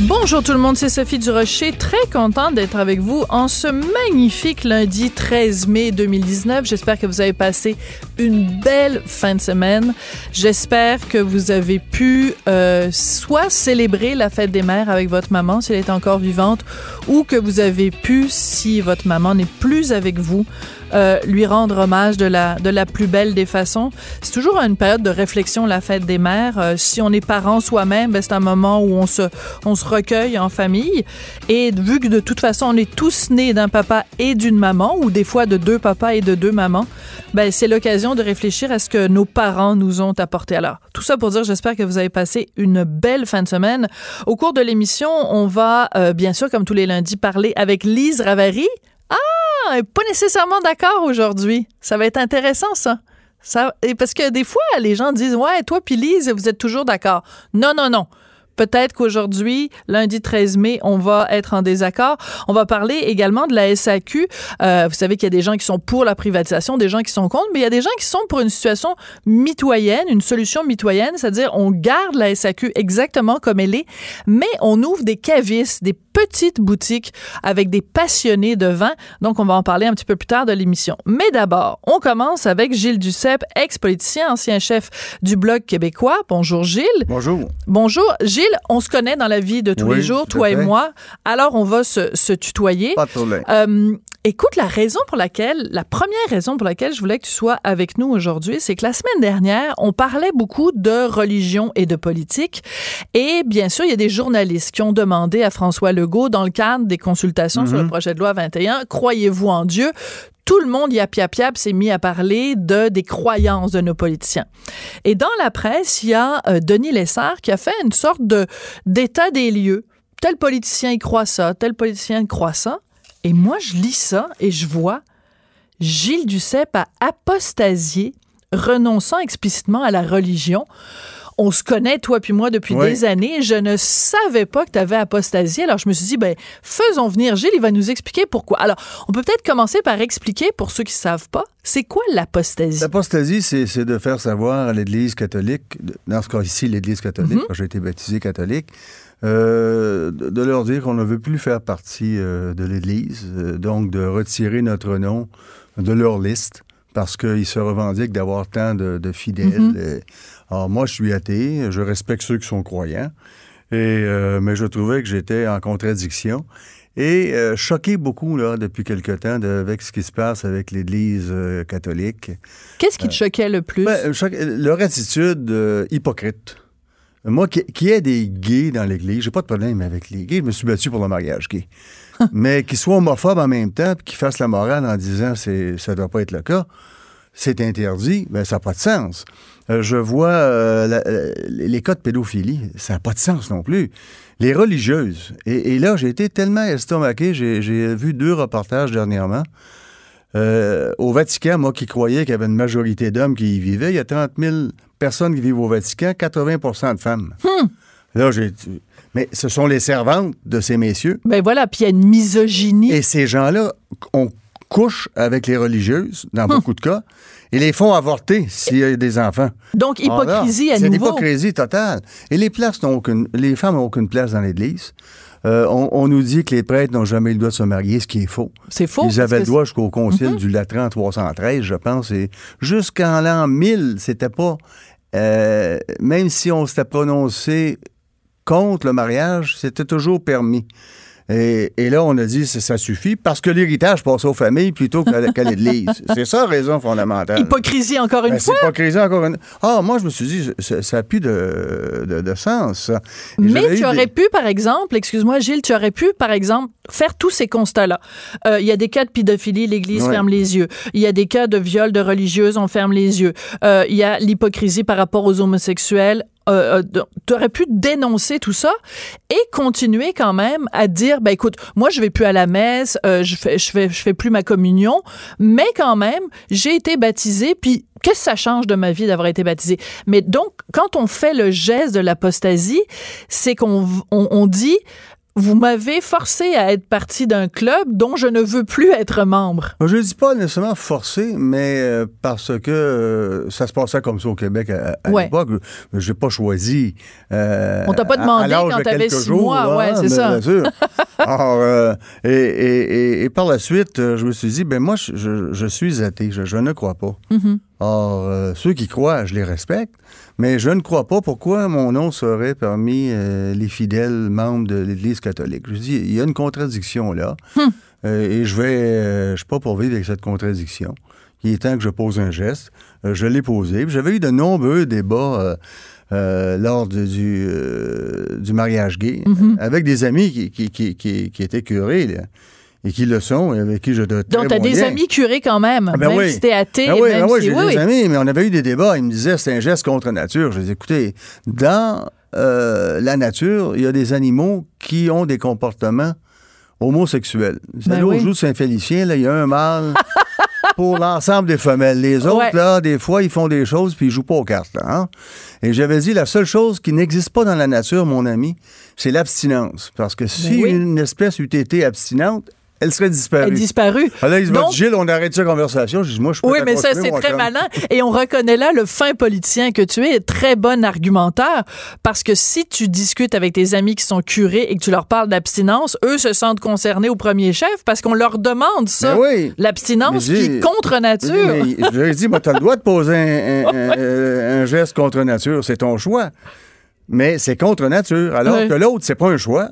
Bonjour tout le monde, c'est Sophie Durocher, très contente d'être avec vous en ce magnifique lundi 13 mai 2019. J'espère que vous avez passé une belle fin de semaine. J'espère que vous avez pu euh, soit célébrer la fête des mères avec votre maman si elle est encore vivante, ou que vous avez pu, si votre maman n'est plus avec vous, euh, lui rendre hommage de la, de la plus belle des façons. C'est toujours une période de réflexion, la fête des mères. Euh, si on est parent soi-même, ben, c'est un moment où on se, on se recueille en famille. Et vu que de toute façon, on est tous nés d'un papa et d'une maman, ou des fois de deux papas et de deux mamans, ben, c'est l'occasion de réfléchir à ce que nos parents nous ont apporté. Alors, tout ça pour dire, j'espère que vous avez passé une belle fin de semaine. Au cours de l'émission, on va, euh, bien sûr, comme tous les lundis, parler avec Lise Ravary. Ah, pas nécessairement d'accord aujourd'hui. Ça va être intéressant, ça. ça. Parce que des fois, les gens disent Ouais, toi puis Lise, vous êtes toujours d'accord. Non, non, non. Peut-être qu'aujourd'hui, lundi 13 mai, on va être en désaccord. On va parler également de la SAQ. Euh, vous savez qu'il y a des gens qui sont pour la privatisation, des gens qui sont contre, mais il y a des gens qui sont pour une situation mitoyenne, une solution mitoyenne, c'est-à-dire on garde la SAQ exactement comme elle est, mais on ouvre des cavistes, des petites boutiques avec des passionnés de vin. Donc, on va en parler un petit peu plus tard de l'émission. Mais d'abord, on commence avec Gilles Duceppe, ex-politicien, ancien chef du Bloc québécois. Bonjour Gilles. Bonjour. Bonjour. Gilles, on se connaît dans la vie de tous Oui, les jours, toi et moi. Alors, on va se, se tutoyer. Pas. Euh, écoute, la raison pour laquelle, la première raison pour laquelle je voulais que tu sois avec nous aujourd'hui, c'est que la semaine dernière, on parlait beaucoup de religion et de politique. Et bien sûr, il y a des journalistes qui ont demandé à François Legault, dans le cadre des consultations sur le projet de loi 21, croyez-vous en Dieu? Tout le monde, yap yap yap, s'est mis à parler de des croyances de nos politiciens. Et dans la presse, il y a euh, Denis Lessard qui a fait une sorte de d'état des lieux. Tel politicien y croit ça, tel politicien y croit ça. Et moi, je lis ça et je vois Gilles Duceppe a apostasié, renonçant explicitement à la religion. On se connaît, toi puis moi, depuis Oui. des années. Je ne savais pas que tu avais apostasié. Alors, je me suis dit, ben, faisons venir Gilles, il va nous expliquer pourquoi. Alors, on peut peut-être commencer par expliquer, pour ceux qui ne savent pas, c'est quoi l'apostasie? L'apostasie, c'est c'est de faire savoir à l'Église catholique, dans ce cas-ci, l'Église catholique, Mhm. quand j'ai été baptisé catholique, euh, de leur dire qu'on ne veut plus faire partie euh, de l'Église, euh, donc de retirer notre nom de leur liste parce qu'ils se revendiquent d'avoir tant de, de fidèles. Mhm. Alors moi, je suis athée, je respecte ceux qui sont croyants, et, euh, mais je trouvais que j'étais en contradiction. Et euh, choqué beaucoup là, depuis quelque temps de- avec ce qui se passe avec l'Église euh, catholique. Qu'est-ce qui te choquait le plus? Ben, leur attitude hypocrite. Moi, qui, qui ait des gays dans l'Église, j'ai pas de problème avec les gays. Je me suis battu pour le mariage gay. Mais qu'ils soient homophobes en même temps, puis qu'ils fassent la morale en disant c'est ça doit pas être le cas, c'est interdit, ben ça n'a pas de sens. Euh, je vois euh, la- euh, les cas de pédophilie, ça n'a pas de sens non plus. Les religieuses. Et, et là, j'ai été tellement estomaqué, j'ai vu deux reportages dernièrement. Euh, au Vatican, moi qui croyais qu'il y avait une majorité d'hommes qui y vivaient, il y a 30 000 personnes qui vivent au Vatican, 80% de femmes. Là, j'ai. Mais ce sont les servantes de ces messieurs. Ben voilà, puis il y a une misogynie. Et ces gens-là, on couche avec les religieuses, dans beaucoup de cas, et les font avorter s'il y a des enfants. Donc, hypocrisie Ah, à C'est nouveau. l'hypocrisie totale. Et les places n'ont aucune, les femmes n'ont aucune place dans l'Église. Euh, on, on nous dit que les prêtres n'ont jamais eu le droit de se marier, ce qui est faux. C'est faux. Ils avaient le droit jusqu'au concile du Latran 313, je pense. Et jusqu'en l'an 1000, c'était pas. euh, même si on s'était prononcé contre le mariage, c'était toujours permis. Et, et là, on a dit ça, ça suffit parce que l'héritage passe aux familles plutôt qu'à qu'à l'Église. C'est ça raison fondamentale. Hypocrisie, encore une Ben, fois. hypocrisie encore une. Ah, moi, je me suis dit, ça- n'a plus de, de- de sens. Et Mais tu des- aurais pu, par exemple, excuse-moi Gilles, tu aurais pu, par exemple, faire tous ces constats-là. Euh, Il y a des cas de pédophilie, l'Église Ouais. ferme les yeux. Il y a des cas de viol de religieuses, on ferme les yeux. Euh, Il y a l'hypocrisie par rapport aux homosexuels. Euh, aurais pu dénoncer tout ça et continuer quand même à dire, ben écoute, moi je vais plus à la messe, euh, je fais, je fais, je fais plus ma communion, mais quand même, j'ai été baptisé, puis qu'est-ce que ça change de ma vie d'avoir été baptisé Mais donc, quand on fait le geste de l'apostasie, c'est qu'on on, on dit vous m'avez forcé à être partie d'un club dont je ne veux plus être membre. Je ne dis pas nécessairement forcé, mais euh, parce que euh, ça se passait comme ça au Québec à, l'époque. Je n'ai pas choisi. Euh, On t'a pas demandé quand tu avais six mois, ouais, c'est ça. Alors, et, par la suite, je me suis dit, ben moi, je, suis athée, je, ne crois pas. Mm-hmm. Or, ceux qui croient, je les respecte. Mais je ne crois pas pourquoi mon nom serait parmi euh, les fidèles membres de l'Église catholique? Je dis, il y a une contradiction là. Hum. Euh, et je vais, euh, je suis pas pour vivre avec cette contradiction. Il est temps que je pose un geste. je l'ai posé. J'avais eu de nombreux débats lors du, du mariage gay mm-hmm. avec des amis qui, qui, qui, qui étaient curés. Là et qui le sont et avec qui je dois Donc, tu as des amis curés quand même, ah, ben même oui. si t'es athée. Ben oui, même ben oui si... j'ai des amis, mais on avait eu des débats. Ils me disaient c'est un geste contre nature. Je disais, écoutez, dans euh, la nature, il y a des animaux qui ont des comportements homosexuels. Vous ben allez au de Saint-Félicien, il y a un mâle pour l'ensemble des femelles. Les autres, là, des fois, ils font des choses puis ils jouent pas aux cartes. Là, hein. Et j'avais dit, la seule chose qui n'existe pas dans la nature, mon ami, c'est l'abstinence. Parce que si une espèce eût été abstinente, elle serait disparue. Elle est disparue. Alors, il Donc, Gilles, on arrête cette conversation. Je dis, moi, je peux Oui, mais ça, c'est très malin. Et on reconnaît là le fin politicien que tu es, très bon argumentaire, parce que si tu discutes avec tes amis qui sont curés et que tu leur parles d'abstinence, eux se sentent concernés au premier chef parce qu'on leur demande ça. Oui. L'abstinence qui est contre nature. je leur ai dit, tu as le droit de poser un, geste contre nature. C'est ton choix. Mais c'est contre nature. Alors que l'autre, c'est pas un choix.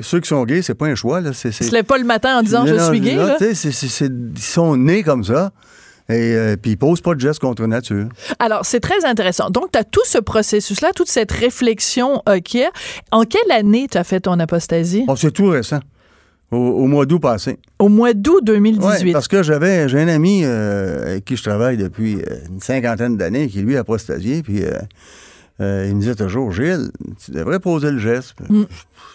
Ceux qui sont gays, c'est pas un choix. Là. C'est, se lève pas le matin en disant je suis gay. Là, ils sont nés comme ça. Et euh, puis ils posent pas de gestes contre nature. Alors, c'est très intéressant. Donc, tu as tout ce processus-là, toute cette réflexion euh, qui est. En quelle année tu as fait ton apostasie? Oh, c'est tout récent. Au, mois d'août passé. Au mois d'août 2018. Oui, parce que j'avais j'ai un ami euh, avec qui je travaille depuis une cinquantaine d'années qui, lui, a apostasié. Puis euh, il me disait toujours, Gilles, tu devrais poser le geste. Mm.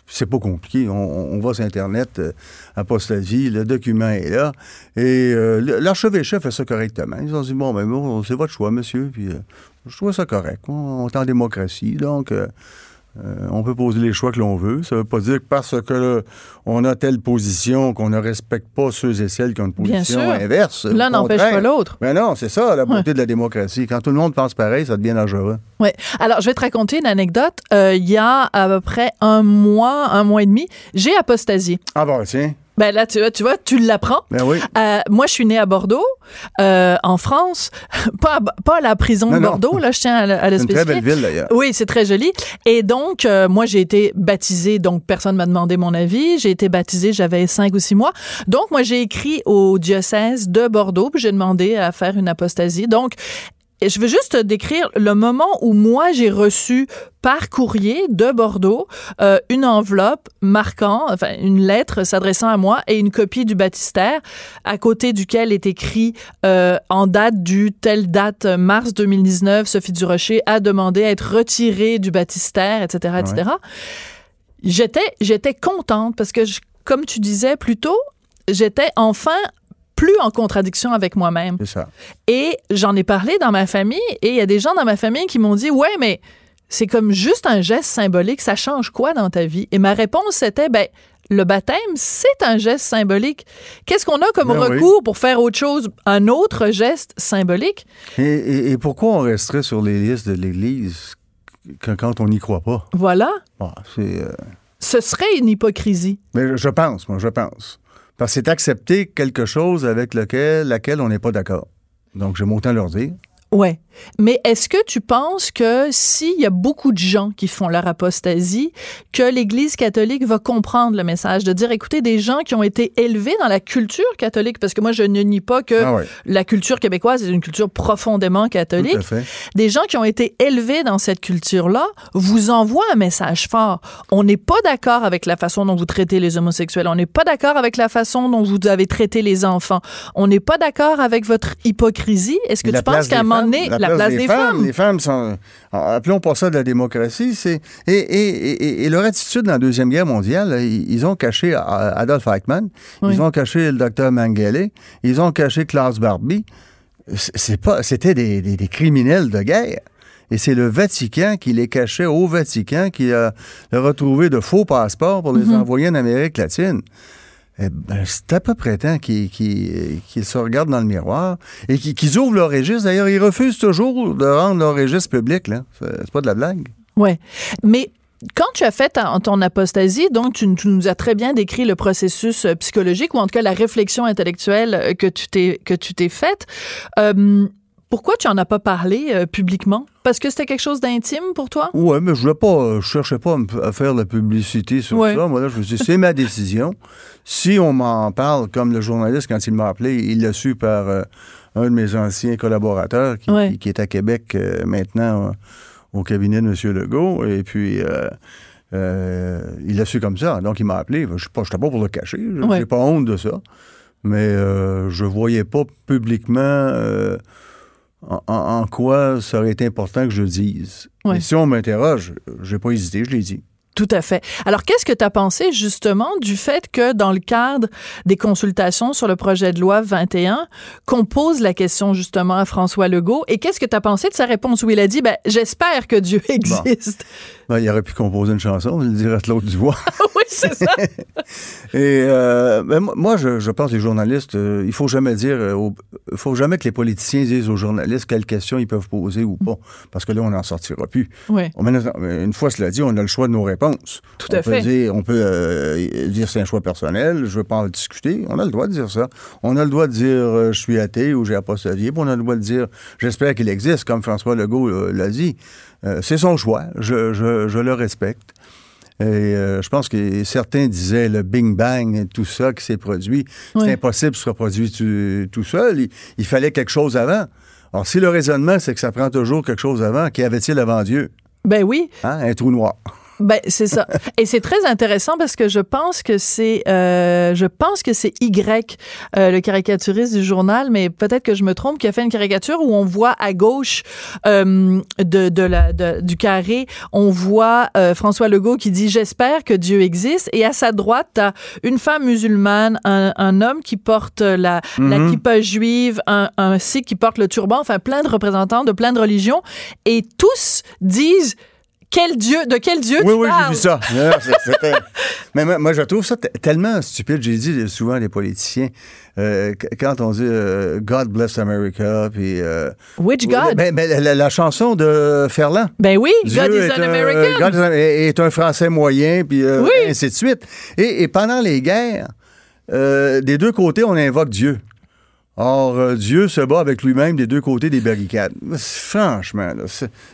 C'est pas compliqué. On, va sur Internet, euh, apostasie, le document est là. Et euh, l'archevêché fait ça correctement. Ils ont dit, bon, ben, bon c'est votre choix, monsieur. Puis je trouve ça correct. On, est en démocratie. Donc, euh, on peut poser les choix que l'on veut. Ça ne veut pas dire que parce que on a telle position qu'on ne respecte pas ceux et celles qui ont une position inverse. L'un n'empêche pas l'autre. Mais non, c'est ça la beauté de la démocratie. Quand tout le monde pense pareil, ça devient dangereux. Oui. Alors, je vais te raconter une anecdote. Euh, il y a à peu près un mois, un mois et demi, j'ai apostasié. Ah bon, tiens. Ben là, tu vois, tu vois, tu l'apprends. Ben oui. Euh, moi, je suis née à Bordeaux, euh, en France, pas à, pas la prison de Bordeaux. Là, je tiens à, à le C'est une très belle ville d'ailleurs. Oui, c'est très joli. Et donc, euh, moi, j'ai été baptisée. Donc, personne m'a demandé mon avis. J'ai été baptisée, j'avais cinq ou six mois. Donc, moi, j'ai écrit au diocèse de Bordeaux, puis j'ai demandé à faire une apostasie. Donc, je veux juste décrire le moment où moi j'ai reçu par courrier de Bordeaux euh, une enveloppe marquant, enfin une lettre s'adressant à moi et une copie du baptistère à côté duquel est écrit euh, en date du telle date mars 2019 Sophie Durocher a demandé à être retirée du baptistère etc etc. J'étais j'étais contente parce que comme tu disais plus tôt j'étais enfin plus en contradiction avec moi-même. C'est ça. Et j'en ai parlé dans ma famille et il y a des gens dans ma famille qui m'ont dit "Ouais, mais c'est comme juste un geste symbolique, ça change quoi dans ta vie Et ma réponse c'était ben le baptême, c'est un geste symbolique. Qu'est-ce qu'on a comme ben recours pour faire autre chose, un autre geste symbolique? Et, pourquoi on resterait sur les listes de l'Église quand, on n'y croit pas? Voilà. Ah, euh, Ce serait une hypocrisie. Mais je pense, moi, je pense. Parce que c'est accepter quelque chose avec lequel, laquelle on n'est pas d'accord. Donc, j'aime autant leur dire. Ouais. Mais est-ce que tu penses que s'il y a beaucoup de gens qui font leur apostasie, que l'Église catholique va comprendre le message de dire, écoutez, des gens qui ont été élevés dans la culture catholique, parce que moi, je ne nie pas que ah la culture québécoise est une culture profondément catholique. Des gens qui ont été élevés dans cette culture-là vous envoient un message fort. On n'est pas d'accord avec la façon dont vous traitez les homosexuels. On n'est pas d'accord avec la façon dont vous avez traité les enfants. On n'est pas d'accord avec votre hypocrisie. Est-ce que tu penses qu'à un moment donné, La place des femmes. Les femmes sont. Appelons pas ça de la démocratie. C'est et, et, et, et, leur attitude dans la Deuxième Guerre mondiale, ils, ont caché Adolf Eichmann, ils ont caché le docteur Mengele, ils ont caché Klaus Barbie. C'est pas, c'était des, des, des criminels de guerre. Et c'est le Vatican qui les cachait au Vatican, qui a retrouvé de faux passeports pour les mhm. envoyer en Amérique latine. Eh ben, c'est à peu près temps qu'ils se regardent dans le miroir et qu'ils ouvrent leur registre. D'ailleurs, ils refusent toujours de rendre leur registre public. C'est pas de la blague. Ouais. Mais quand tu as fait ton apostasie, donc tu, nous as très bien décrit le processus euh, psychologique ou en tout cas la réflexion intellectuelle euh, que tu t'es que faite. Euh, pourquoi tu en as pas parlé euh, publiquement? Parce que c'était quelque chose d'intime pour toi? Oui, mais je voulais pas, je cherchais pas à, faire la publicité sur ça. Moi, là, je me suis dit, c'est ma décision. Si on m'en parle, comme le journaliste, quand il m'a appelé, il l'a su par euh, un de mes anciens collaborateurs qui, est à Québec euh, maintenant au cabinet de M. Legault. Et puis, il l'a su comme ça. Donc, il m'a appelé. Je ne suis pas pour le cacher. Je n'ai pas honte de ça. Mais je voyais pas publiquement en, quoi ça aurait été important que je le dise? Si on m'interroge, j'ai pas hésité, je l'ai dit. Tout à fait. Alors, qu'est-ce que tu as pensé justement du fait que dans le cadre des consultations sur le projet de loi 21, qu'on pose la question justement à François Legault? Et qu'est-ce que tu as pensé de sa réponse où il a dit ben, j'espère que Dieu existe? Ben, il aurait pu composer une chanson, il dirait l'autre du bois. oui, c'est ça. et euh, ben, moi, je, je, pense que les journalistes, euh, il faut jamais dire, euh, il faut jamais que les politiciens disent aux journalistes quelles questions ils peuvent poser ou pas, parce que là, on n'en sortira plus. Oui. une fois cela dit, on a le choix de nos réponses. Tout à fait. Dire, on peut euh, dire c'est un choix personnel, je veux pas en discuter. On a le droit de dire ça. On a le droit de dire je suis athée ou j'ai apostolié. On a le droit de dire j'espère qu'il existe, comme François Legault l'a dit. Euh, c'est son choix. Je, je, le respecte. Et euh, je pense que certains disaient le Bing Bang et tout ça qui s'est produit. C'est impossible que ce soit produit tout, seul. Il, fallait quelque chose avant. Alors, si le raisonnement, c'est que ça prend toujours quelque chose avant, qu'y avait-il avant Dieu? Ben oui. Hein? Un trou noir. Ben c'est ça. Et c'est très intéressant parce que je pense que c'est euh, je pense que c'est Y euh, le caricaturiste du journal, mais peut-être que je me trompe, qui a fait une caricature où on voit à gauche euh, de, de la de, du carré, on voit euh, François Legault qui dit j'espère que Dieu existe et à sa droite t'as une femme musulmane, un, un homme qui porte la mm la kippa juive, un, un sikh qui porte le turban, enfin plein de représentants de plein de religions et tous disent quel Dieu, de quel Dieu oui, tu oui, Oui, oui, j'ai vu ça. Mais moi, je trouve ça tellement stupide. J'ai dit souvent les politiciens, euh, quand on dit euh, God bless America, puis... Euh, Which God? Ben, ben, la, chanson de Ferland. Ben oui, God is an American. God est un Français moyen, puis ainsi de suite. Et, et pendant les guerres, des deux côtés, on invoque Dieu. Or, euh, Dieu se bat avec lui-même des deux côtés des barricades. Franchement,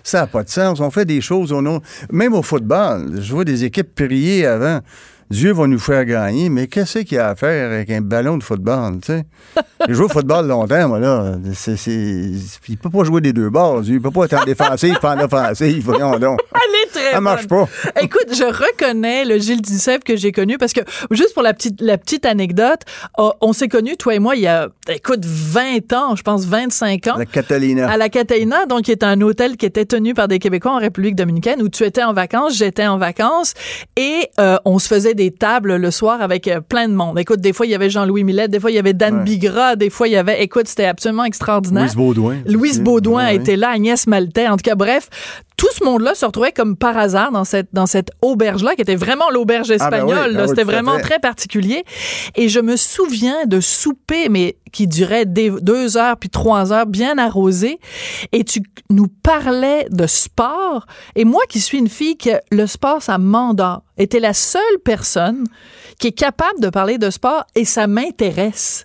ça n'a pas de sens. On fait des choses, on a... même au football, je vois des équipes prier avant. Dieu va nous faire gagner, mais qu'est-ce qu'il y a à faire avec un ballon de football, tu sais? J'ai joué au football longtemps, moi, là. C'est, c'est... Il peut pas jouer des deux bords. Il peut pas être en défensif, pas en offensif. Voyons donc. Elle très Ça marche pas. Écoute, je reconnais le Gilles Duceppe que j'ai connu parce que, juste pour la petite, la petite anecdote, oh, on s'est connus, toi et moi, il y a, écoute, 20 ans, je pense 25 ans. La Catalina. À la Catalina, donc, qui est un hôtel qui était tenu par des Québécois en République dominicaine où tu étais en vacances, j'étais en vacances et euh, on se faisait des des tables le soir avec euh, plein de monde. Écoute, des fois, il y avait Jean-Louis Millet, des fois, il y avait Dan Bigra, des fois, il y avait, écoute, c'était absolument extraordinaire. Louise Baudouin. Louise Baudouin était là, Agnès Maltais. En tout cas, bref, tout ce monde-là se retrouvait comme par hasard dans cette, dans cette auberge-là, qui était vraiment l'auberge ah, ben espagnole. Ah C'était vraiment très particulier. Et je me souviens de souper, mais qui durait deux heures puis trois heures, bien arrosé. Et tu nous parlais de sport. Et moi, qui suis une fille que le sport, ça m'endort, était la seule personne qui est capable de parler de sport et ça m'intéresse.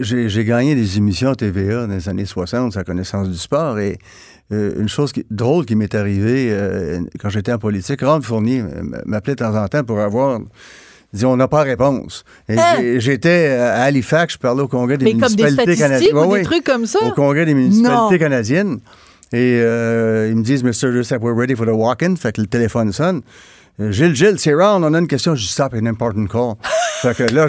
J'ai gagné des émissions TVA dans les années 60, sa connaissance du sport. Et une chose drôle qui m'est arrivée euh, quand j'étais en politique, Ron Fournier m'appelait de temps en temps pour avoir dit on n'a pas réponse. Hein? J'étais à Halifax, je parlais au Congrès des municipalités canadiennes. Ou des trucs comme ça? Au Congrès des municipalités canadiennes. Et euh, ils me disent, Mr. Joseph, we're ready for the walk-in. Fait que le téléphone sonne. Gilles, Gilles, c'est Ron, on a une question. Je stop, an important call. Fait que là,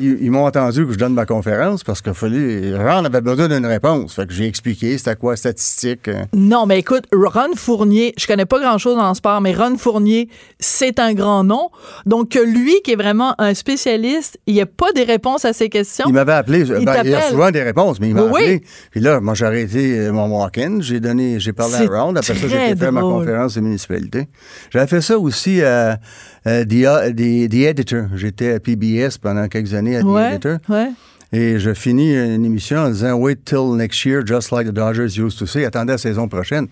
ils, ils m'ont entendu que je donne ma conférence parce qu'il fallait. Ron avait besoin d'une réponse. Fait que j'ai expliqué c'était quoi statistique. euh. Non, mais écoute, Ron Fournier, je connais pas grand-chose en sport, mais Ron Fournier, c'est un grand nom. Donc, que lui, qui est vraiment un spécialiste, il n'y a pas des réponses à ces questions. Il m'avait appelé. Ben, il y a souvent des réponses, mais il m'a Oui, appelé. Puis là, moi, j'ai arrêté euh, mon walk-in. J'ai donné, j'ai parlé à Ron. Après ça, j'ai faire ma conférence de municipalité. J'avais fait ça aussi à, à The, uh, The- The Editor. J'étais à PBS pendant quelques années à The ouais, Editor. ouais. Et je finis une émission en disant Wait till next year, just like the Dodgers used to say. Attendez la saison prochaine.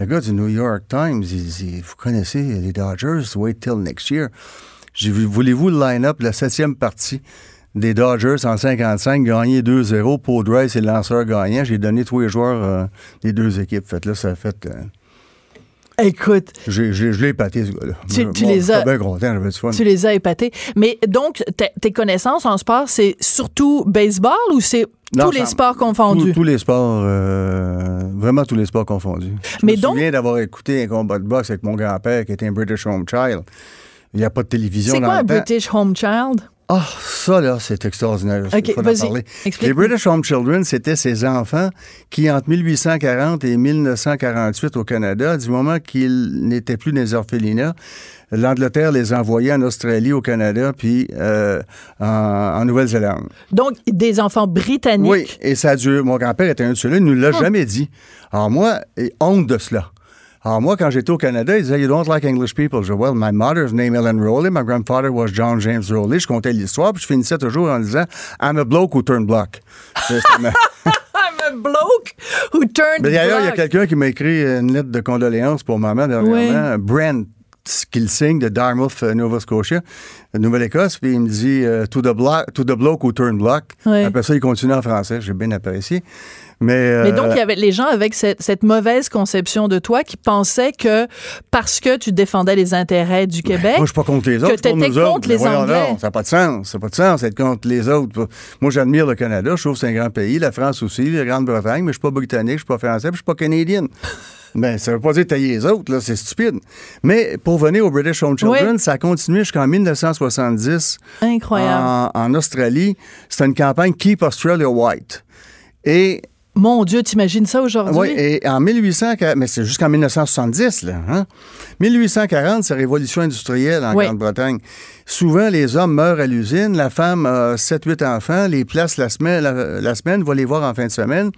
Le gars du New York Times, il dit Vous connaissez les Dodgers, wait till next year. J'ai vu Voulez-vous le line-up, la septième partie des Dodgers en 55, gagné 2-0. Paul Dry, c'est le lanceur gagnant? J'ai donné tous les joueurs euh, des deux équipes. Fait là, ça a fait. euh, Écoute, j'ai- j'ai- je l'ai épaté, ce gars-là. Tu- tu moi, les as- bien content, j'avais du fun. tu les as épatés. Mais donc, tes- connaissances en sport, c'est surtout baseball ou c'est Non, tous les sports confondus? Tous, tous les sports, euh, vraiment tous les sports confondus. Je Mais me donc- souviens d'avoir écouté un combat de boxe avec mon grand-père qui était un British Home Child. Il n'y a pas de télévision C'est dans quoi un le temps. British Home Child? Ah, ça, là, c'est extraordinaire. Ok, Il faut en parler. Les British Home Children, c'était ces enfants qui, entre 1840 et 1948 au Canada, du moment qu'ils n'étaient plus des orphelinats, l'Angleterre les envoyait en Australie, au Canada, puis euh, en, en Nouvelle-Zélande. Donc, des enfants britanniques. Oui, et ça a duré. Mon grand-père était un de ceux-là, il ne nous l'a jamais dit. Alors moi, honte de cela. Alors moi, quand j'étais au Canada, il disait You don't like English people. Je dis Well, my mother's name Ellen Rowley, my grandfather was John James Rowley. Je comptais l'histoire, puis je finissais toujours en disant I'm a bloke who turned a bloke who turned d'ailleurs, il y a quelqu'un qui m'a écrit une lettre de condoléances pour maman dernièrement, Brent qu'il signe de Dartmouth, euh, Nova Scotia, Nouvelle-Écosse, puis il me dit euh, to, the to the bloke who turned black. Ouais. Après ça, il continue en français, j'ai bien apprécié. Mais, Mais euh, donc, il y avait les gens avec cette, cette mauvaise conception de toi qui pensaient que parce que tu défendais les intérêts du Québec, Moi, je suis pas contre les que autres. t'étais nous autres. contre les voyons Anglais. donc, ça n'a pas de sens. Ça n'a pas de sens d'être contre les autres. Moi, j'admire le Canada. Je trouve que c'est un grand pays. La France aussi, la Grande-Bretagne. Mais je suis pas britannique, je suis pas français, puis je suis pas canadien. Mais ça veut pas dire tailler les autres, là. C'est stupide. Mais pour venir au British Home Children, Oui. ça a continué jusqu'en 1970 incroyable. en, en Australie. C'était une campagne Keep Australia White. Et Mon Dieu, t'imagines ça aujourd'hui? oui, et en 1840, mais c'est jusqu'en 1970, là. Hein? 1840, c'est la révolution industrielle en Oui. Grande-Bretagne. Souvent, les hommes meurent à l'usine, la femme a 7-8 enfants, les places la semaine, la, la semaine, va les voir en fin de semaine.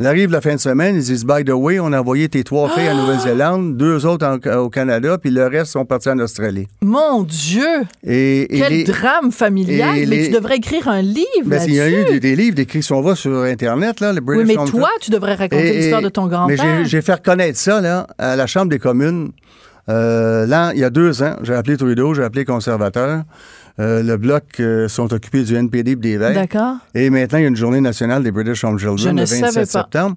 Il arrive la fin de semaine, ils disent By the way, on a envoyé tes trois filles en Nouvelle-Zélande, deux autres en- au Canada, puis le reste sont partis en Australie. Mon Dieu! Et, et Quel les- drame familial! et Mais les- tu devrais écrire un livre Ben, il y a eu des, des livres décrits si on va sur Internet, là, le oui, British mais Home toi, tu devrais raconter l'histoire de ton Mais grand-père. j'ai- j'ai fait reconnaître ça là, à la Chambre des communes. Euh, là, il y a deux ans, j'ai appelé Trudeau, j'ai appelé conservateur. Euh, le bloc euh, sont occupés du NPD et des Verts. D'accord. Et maintenant, il y a une journée nationale des British Home Children le 27 savais pas. septembre.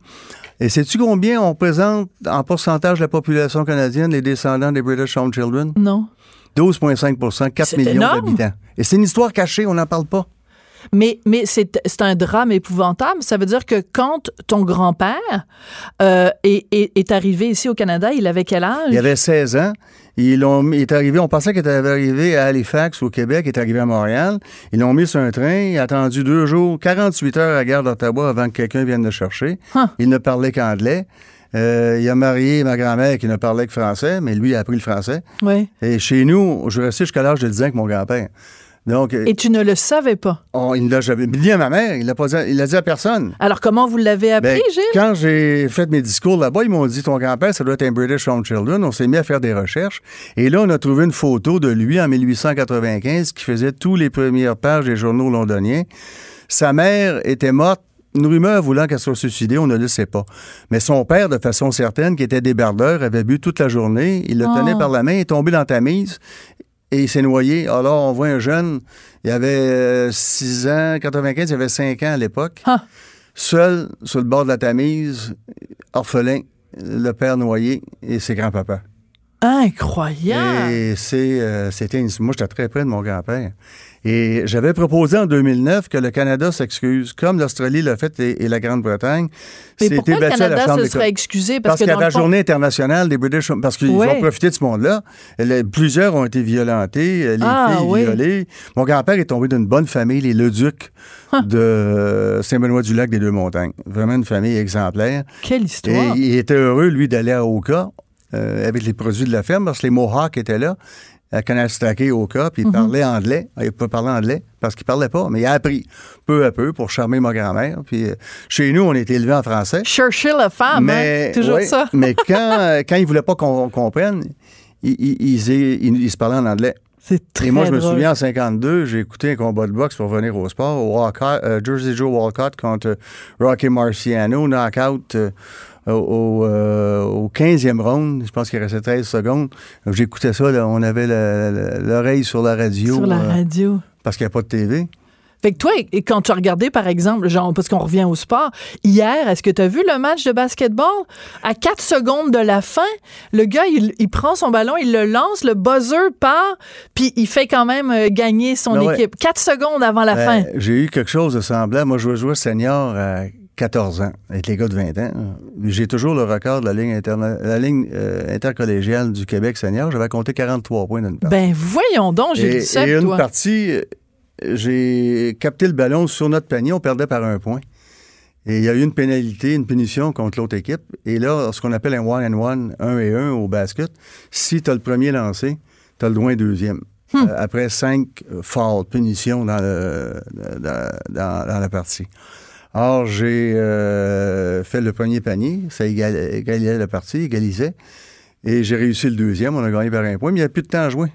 Et sais-tu combien on présente en pourcentage de la population canadienne les descendants des British Home Children? Non. 12,5 4 C'est millions d'habitants. Et c'est une histoire cachée, on n'en parle pas. Mais, mais c'est un drame épouvantable. Ça veut dire que quand ton grand-père euh, est, est, est arrivé ici au Canada, il avait quel âge? Il avait 16 ans. Ils l'ont mis- il est arrivé, on pensait qu'il était arrivé à Halifax, au Québec, il est arrivé à Montréal. Ils l'ont mis sur un train, il a attendu deux jours, 48 heures à la gare d'Ottawa avant que quelqu'un vienne le chercher. Huh. Il ne parlait qu'anglais. Euh, il a marié ma grand-mère qui ne parlait que français, mais lui, a appris le français. Oui. Et chez nous, je restais jusqu'à l'âge de 10 ans avec mon grand-père. Donc, euh, Et tu ne le savais pas. on- il ne l'a jamais dit à ma mère, il l'a pas dit, il l'a dit à personne. Alors, comment vous l'avez appris, Ben, Gilles? quand j'ai fait mes discours là-bas, ils m'ont dit ton grand-père, ça doit être un British Home Children. On s'est mis à faire des recherches. Et là, on a trouvé une photo de lui en 1895 qui faisait tous les premières pages des journaux londoniens. Sa mère était morte. Une rumeur voulant qu'elle soit suicidée, on ne le sait pas. Mais son père, de façon certaine, qui était débardeur, avait bu toute la journée. Il le Oh. tenait par la main, est tombé dans ta mise et il s'est noyé. Alors, on voit un jeune, il avait 6 ans, 95, il avait 5 ans à l'époque Ah. seul sur le bord de la Tamise, orphelin, le père noyé et ses grands-papas. Incroyable! Et c'est, euh, c'était une- moi, j'étais très près de mon grand-père. Et j'avais proposé en 2009 que le Canada s'excuse, comme l'Australie l'a fait et, et la Grande-Bretagne. Mais pourquoi le battu à la Canada Chambre se serait excusé? Parce, Parce, que dans la fond- journée internationale des British, parce qu'ils Ouais. ont profité de ce monde-là. Plusieurs ont été violentés, les Ah, filles oui. violées. Mon grand-père est tombé d'une bonne famille, les Leduc de Saint-Benoît-du-Lac des Deux-Montagnes. Vraiment une famille exemplaire. Quelle Et histoire! il était heureux, lui, d'aller à Oka euh, avec les produits de la ferme, parce que les Mohawks étaient là, à Canastake, Oka, puis il parlait anglais. Il peut parler anglais, parce qu'il parlait pas, mais il a appris peu à peu pour charmer ma grand-mère. Puis euh, chez nous, on était élevés en français. Churchill la femme, hein? Toujours ouais, ça. mais quand, euh, quand il voulait pas qu'on comprenne, il, il, il, il- il se parlait en anglais. C'est très Et moi, je me drôle. souviens, en 52, j'ai écouté un combat de boxe pour venir au sport. au Walcott, euh, Jersey Joe Walcott contre Rocky Marciano, knockout euh, au, au, euh, au 15e round. Je pense qu'il restait 13 secondes. J'écoutais ça, là, on avait l'oreille sur la radio. Sur la euh, radio. parce qu'il n'y a pas de TV. Fait que toi, et quand tu as regardé, par exemple, genre, parce qu'on revient au sport, hier, est-ce que tu as vu le match de basketball? À 4 secondes de la fin, le gars, il, il prend son ballon, il le lance, le buzzer part, puis il fait quand même euh, gagner son Ben ouais. équipe. 4 secondes avant la Ben, fin. J'ai eu quelque chose de semblable. Moi, je jouais senior à 14 ans, avec les gars de 20 ans. J'ai toujours le record de la ligne, interna- la ligne euh, intercollégiale du Québec senior. J'avais compté 43 points dans une partie. Ben voyons donc, j'ai du sep, et une toi. partie, euh, j'ai capté le ballon sur notre panier, on perdait par un point. Et il y a eu une pénalité, une punition contre l'autre équipe. Et là, ce qu'on appelle un one and one, un et un au basket, si tu as le premier lancé, tu as le droit deuxième. Hmm. Euh, après cinq fouls, punitions dans, le- dans, dans- dans la partie. Or, j'ai euh, fait le premier panier, ça égal- égalisait la partie, égalisait. Et j'ai réussi le deuxième, on a gagné par un point, mais il n'y a plus de temps à jouer.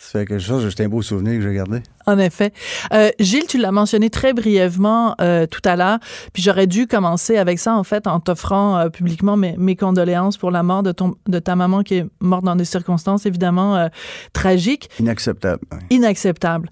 Ça fait que ça, c'est un beau souvenir que j'ai gardé. En effet. Euh, Gilles, tu l'as mentionné très brièvement euh, tout à l'heure, puis j'aurais dû commencer avec ça, en fait, en t'offrant euh, publiquement mes, mes condoléances pour la mort de, ton, de ta maman qui est morte dans des circonstances évidemment tragiques, Inacceptable. ouais. inacceptables.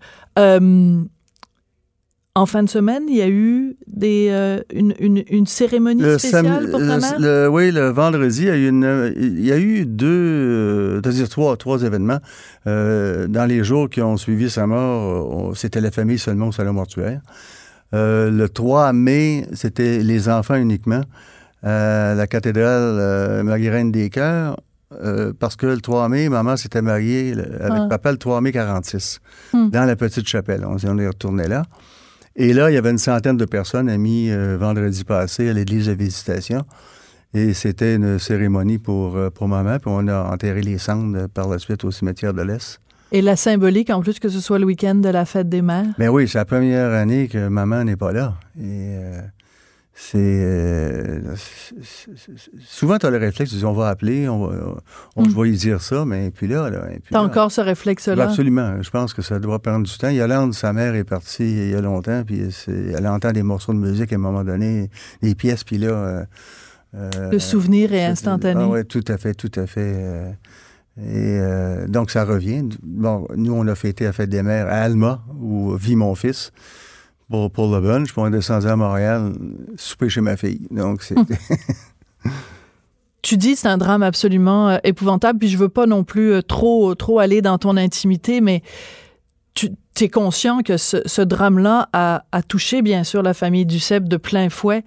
En fin de semaine, il y a eu des, euh, une, une, une cérémonie Le spéciale pour ta mère? le- oui, le vendredi, il y a eu, une, il y a eu deux, euh, c'est-à-dire trois, trois événements. Euh, dans les jours qui ont suivi sa mort, c'était la famille seulement au salon mortuaire. Euh, le 3 mai, c'était les enfants uniquement à la cathédrale Marie-Reine des Cœurs. euh, parce que le 3 mai, maman s'était mariée avec Ah. papa le 3 mai 46, Hmm. dans la petite chapelle. On, on est retourné là. Et là, il y avait une centaine de personnes amis euh, vendredi passé à l'église de Visitation. Et c'était une cérémonie pour, euh, pour maman. Puis on a enterré les cendres euh, par la suite au cimetière de l'Est. Et la symbolique, en plus, que ce soit le week-end de la fête des mères? Mais oui, c'est la première année que maman n'est pas là. Et euh, c'est. euh, souvent, tu as le réflexe, dis on va appeler, on va, on, Mm. je vais lui dire ça, mais puis là. là puis T'as là- encore ce réflexe-là? Absolument. Je pense que ça doit prendre du temps. Yolande, sa mère, est partie il y a longtemps, puis c'est- elle entend des morceaux de musique à un moment donné, des pièces, puis là. euh, euh, Le souvenir est instantané. Ah oui, tout à fait, tout à fait. et donc, ça revient. Bon, nous, on a fêté la fête des mères à Alma, où vit mon fils, pour, pour le bunch. Puis on est descendu à Montréal, souper chez ma fille. Donc, c'est. Tu dis c'est un drame absolument euh, épouvantable, puis je veux pas non plus euh, trop trop aller dans ton intimité, mais tu es conscient que ce, ce drame-là a, a touché bien sûr la famille Duceppe de plein fouet,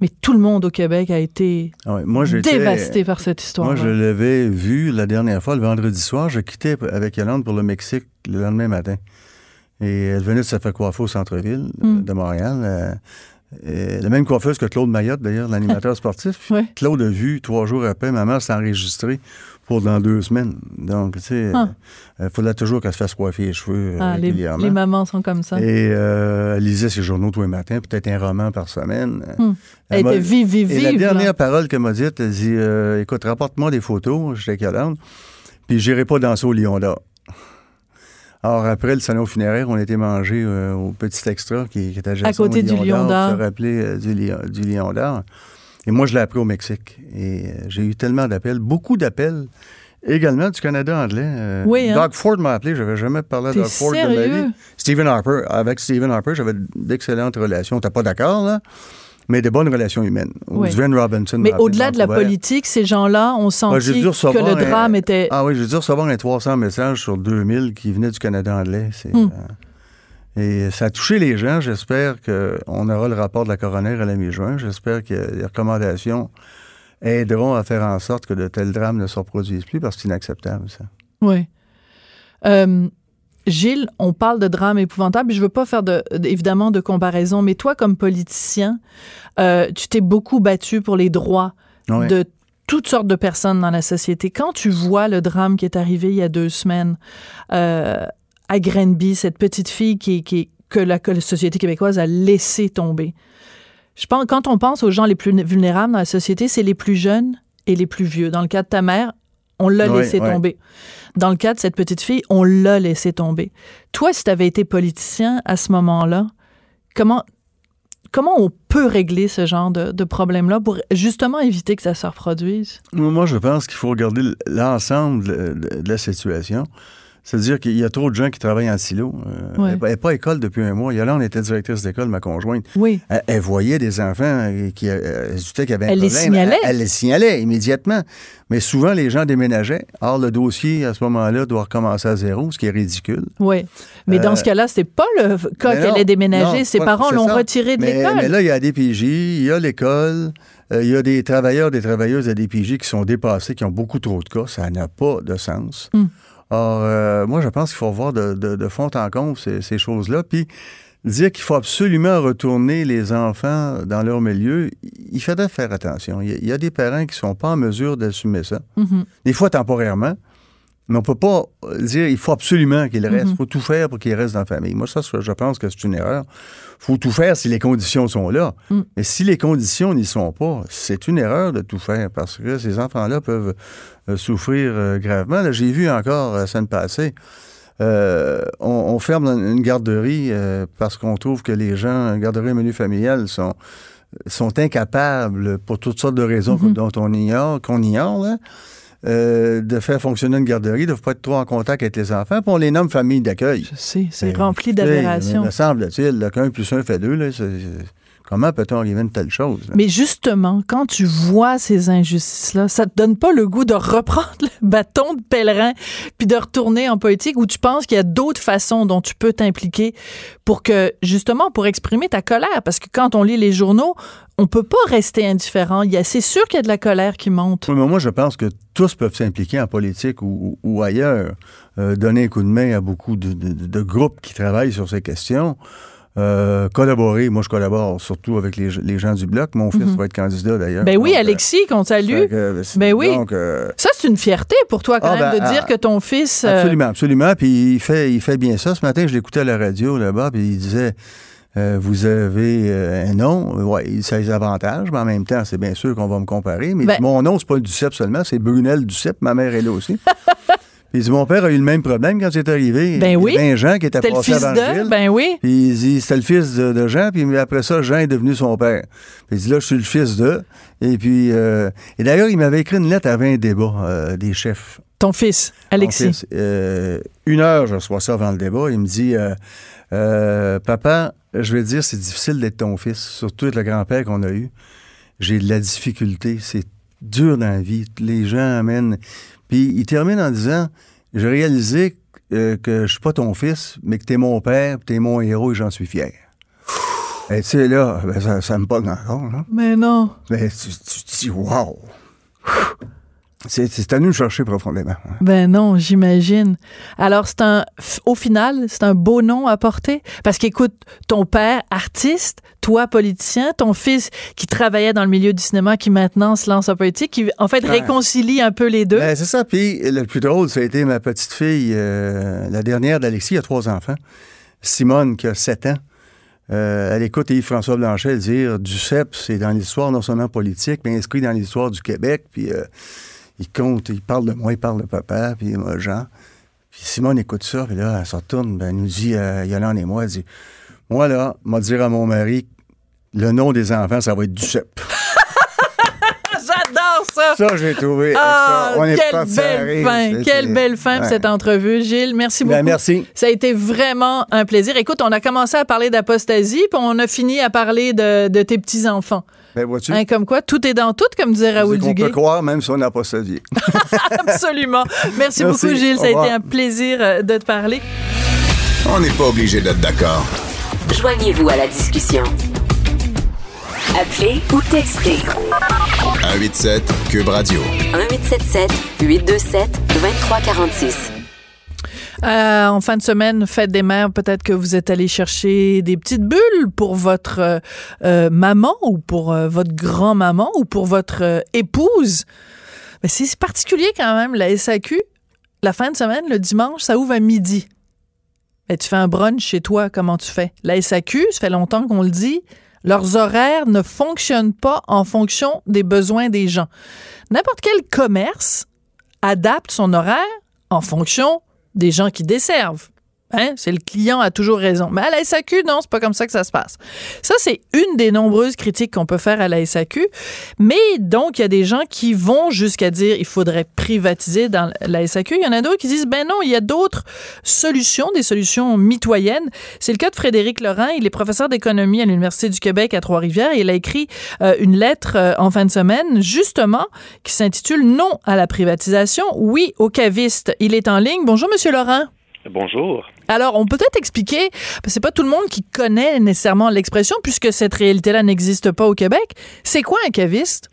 mais tout le monde au Québec a été Ah moi, dévasté par cette histoire. Moi, je l'avais vu la dernière fois, le vendredi soir. Je quittais avec Yolande pour le Mexique le lendemain matin. Et elle venait de se faire coiffer au centre-ville Mm. de Montréal. Euh, et la même coiffeuse que Claude Mayotte, d'ailleurs, l'animateur sportif. Ouais. Claude a vu trois jours après, maman s'est enregistrée pour dans deux semaines. Donc, tu sais, Ah. il fallait toujours qu'elle se fasse coiffer les cheveux euh, Ah, les, régulièrement. les mamans sont comme ça. Et euh, elle lisait ses journaux tous les matins, peut-être un roman par semaine. Hmm. Elle m'a- était vive, vive, et la vive. là. dernière parole qu'elle m'a dite, elle dit euh, Écoute, rapporte-moi des photos, j'étais Yolande, puis j'irai pas danser au Lion d'Or. Alors, après le salon funéraire, on était mangé euh, au petit extra qui, qui était À côté au du Lion d'Or. Se rappeler euh, du, Lion- du Lion d'Or. Et moi, je l'ai appris au Mexique. Et euh, j'ai eu tellement d'appels, beaucoup d'appels, également du Canada anglais. Euh, Oui, hein? Doug Ford m'a appelé, j'avais jamais parlé à Doug Ford de ma vie. Stephen Harper, avec Stephen Harper, j'avais d'excellentes relations. T'es pas d'accord, là? Mais de bonnes relations humaines. Ou Oui. Robinson. Mais au-delà de la politique, ces gens-là ont senti que le drame un- était... Ah oui, j'ai dû recevoir un 300 messages sur 2000 qui venaient du Canada anglais. C'est, Hmm. euh, et ça a touché les gens. J'espère qu'on aura le rapport de la coroner à la mi-juin. J'espère que les recommandations aideront à faire en sorte que de tels drames ne se reproduisent plus parce que c'est inacceptable, ça. Oui. Euh, Gilles, on parle de drame épouvantable. Je veux pas faire de, évidemment de comparaison, mais toi, comme politicien, euh, tu t'es beaucoup battu pour les droits Ouais. de toutes sortes de personnes dans la société. Quand tu vois le drame qui est arrivé il y a deux semaines euh, à Grenby, cette petite fille qui, qui, que, la, que la société québécoise a laissé tomber, je pense, quand on pense aux gens les plus vulnérables dans la société, c'est les plus jeunes et les plus vieux. Dans le cas de ta mère, on l'a laissé tomber. Dans le cas de cette petite fille, on l'a laissé tomber. Toi, si tu avais été politicien à ce moment-là, comment, comment on peut régler ce genre de, de problème-là pour justement éviter que ça se reproduise? Moi, je pense qu'il faut regarder l'ensemble de- de la situation. C'est-à-dire qu'il y a trop de gens qui travaillent en silo. Euh, Ouais. Elle n'est pas à école depuis un mois. Il y a là, on était directrice d'école, ma conjointe. Oui. Elle, elle voyait des enfants euh, qui euh, elle y avait un Elle les problème. signalait. Elle, elle les signalait immédiatement. Mais souvent, les gens déménageaient. Or, le dossier, à ce moment-là, doit recommencer à zéro, ce qui est ridicule. Oui. Mais dans Euh, ce cas-là, c'était pas le cas qu'elle ait déménagé. Ses pas- parents c'est l'ont retiré de l'école. mais là, il y a des DPJ, il y a l'école, euh, il y a des travailleurs, des travailleuses à DPJ qui sont dépassés, qui ont beaucoup trop de cas. Ça n'a pas de sens. Hmm. Or, euh, moi, je pense qu'il faut voir de, de- de fond en comble ces, ces choses-là. Puis, dire qu'il faut absolument retourner les enfants dans leur milieu, il faudrait faire attention. Il y a, des parents qui ne sont pas en mesure d'assumer ça. Mhm. Des fois temporairement. Mais on peut pas euh, dire il faut absolument qu'il reste. Il Mhm. faut tout faire pour qu'il reste dans la famille. Moi, ça, je pense que c'est une erreur. faut tout faire si les conditions sont là. Mm. Mais si les conditions n'y sont pas, c'est une erreur de tout faire parce que ces enfants-là peuvent euh, souffrir euh, gravement. Là, J'ai vu encore la semaine passée, euh, on, on ferme une garderie euh, parce qu'on trouve que les gens, garderie menu familial, sont, sont incapables, pour toutes sortes de raisons Mhm. dont on ignore, qu'on ignore, là, euh, de faire fonctionner une garderie, de ne pas être trop en contact avec les enfants, puis on les nomme famille d'accueil. Je sais, c'est Ben, rempli d'aberrations. Me semble-t-il qu'un plus un fait deux, là, c'est- comment peut-on arriver à une telle chose? là? Mais justement, quand tu vois ces injustices-là, ça te donne pas le goût de reprendre le bâton de pèlerin puis de retourner en politique ou tu penses qu'il y a d'autres façons dont tu peux t'impliquer pour que, justement, pour exprimer ta colère? Parce que quand on lit les journaux, on peut pas rester indifférent. C'est sûr qu'il y a de la colère qui monte. Oui, mais moi, je pense que tous peuvent s'impliquer en politique ou, ou- ou ailleurs, euh, donner un coup de main à beaucoup de, de- de groupes qui travaillent sur ces questions. Euh, collaborer, moi je collabore surtout avec les, les gens du bloc. Mon fils Mhm. va être candidat d'ailleurs. Ben oui, Donc, euh, Alexis, qu'on salue. que, Ben oui. Donc, euh, Ça, c'est une fierté pour toi, quand Ah, même, ben, de dire ah, que ton fils. euh, Absolument, absolument. Puis il fait, il fait bien ça. Ce matin, je l'écoutais à la radio là-bas, puis il disait euh, Vous avez euh, un nom, ouais, ça a des avantages, mais en même temps, c'est bien sûr qu'on va me comparer. Mais Ben- mon nom, c'est pas le Duceppe seulement, c'est Brunel Duceppe. Ma mère est là aussi. puis il dit Mon père a eu le même problème quand c'est arrivé. Ben oui. Il y avait un Jean qui était C'était le fils avant de. Ben oui. Puis il dit, c'était le fils de, de Jean, puis après ça, Jean est devenu son père. Puis il dit, là, je suis le fils de. Et puis, euh, et d'ailleurs, il m'avait écrit une lettre avant un débat euh, des chefs. Ton fils, Alexis. Mon fils, euh, une heure, je reçois ça avant le débat. Il me dit Papa, je vais te dire, c'est difficile d'être ton fils, surtout avec le grand-père qu'on a eu. J'ai de la difficulté. C'est dur dans la vie. Les gens amènent. Puis il termine en disant J'ai réalisé euh, que je suis pas ton fils, mais que tu es mon père, tu es mon héros et j'en suis fier. Et tu sais, là, ben, ça, ça me pogne encore. Là. Mais non. Mais tu, tu te dis Wow! C'est à nous de chercher profondément. Ben non, j'imagine. Alors, c'est un, au final, c'est un beau nom à porter? Parce qu'écoute, ton père, artiste, toi, politicien, ton fils qui travaillait dans le milieu du cinéma, qui maintenant se lance en politique, qui, en fait, Ouais. réconcilie un peu les deux. Ben, c'est ça. Puis le plus drôle, ça a été ma petite fille, euh, la dernière d'Alexis, il a trois enfants. Simone, qui a sept ans. Euh, elle écoute Yves-François Blanchet dire Duceppe, c'est dans l'histoire non seulement politique, mais inscrit dans l'histoire du Québec. Puis euh, il compte, il parle de moi, il parle de papa, puis moi, Jean. Puis Simone écoute ça, puis là, elle se retourne, ben, elle nous dit, euh, Yolande et moi, elle dit Moi, là, m'a dire à mon mari, le nom des enfants, ça va être Duceppe. J'adore ça. Ça, j'ai trouvé. Ah, ça, on est quelle belle fin, quelle belle fin pour Ouais. cette entrevue, Gilles. Merci beaucoup. Ben, merci. Ça a été vraiment un plaisir. Écoute, on a commencé à parler d'apostasie, puis on a fini à parler de, de tes petits-enfants. Ben, vois-tu? Hein, comme quoi, tout est dans tout, comme disait Raoul Duguay. peut croire, même si on n'a pas sa vie. Absolument. Merci, Merci. beaucoup, Gilles. Ça a été un plaisir euh, de te parler. On n'est pas obligé d'être d'accord. Joignez-vous à la discussion. Appelez ou textez 187 Cube Radio. 1877 827 2346. Euh, en fin de semaine, fête des mères, peut-être que vous êtes allé chercher des petites bulles pour votre euh, euh, maman ou pour euh, votre grand-maman ou pour votre épouse. Mais c'est particulier quand même, la SAQ. La fin de semaine, le dimanche, ça ouvre à midi. Mais tu fais un brunch chez toi, comment tu fais? La SAQ, ça fait longtemps qu'on le dit, leurs horaires ne fonctionnent pas en fonction des besoins des gens. N'importe quel commerce adapte son horaire en fonction des gens qui desservent. Hein? C'est le client a toujours raison. Mais à la SAQ, non, c'est pas comme ça que ça se passe. Ça, c'est une des nombreuses critiques qu'on peut faire à la SAQ. Mais donc, il y a des gens qui vont jusqu'à dire il faudrait privatiser dans la SAQ. Il y en a d'autres qui disent ben non, il y a d'autres solutions, des solutions mitoyennes. C'est le cas de Frédéric Laurent. Il est professeur d'économie à l'Université du Québec à Trois-Rivières. Il a écrit euh, une lettre euh, en fin de semaine, justement, qui s'intitule Non à la privatisation, oui aux cavistes. Il est en ligne. Bonjour, Monsieur Laurent. Bonjour. Alors, on peut peut-être expliquer, parce que c'est pas tout le monde qui connaît nécessairement l'expression, puisque cette réalité-là n'existe pas au Québec. C'est quoi un caviste?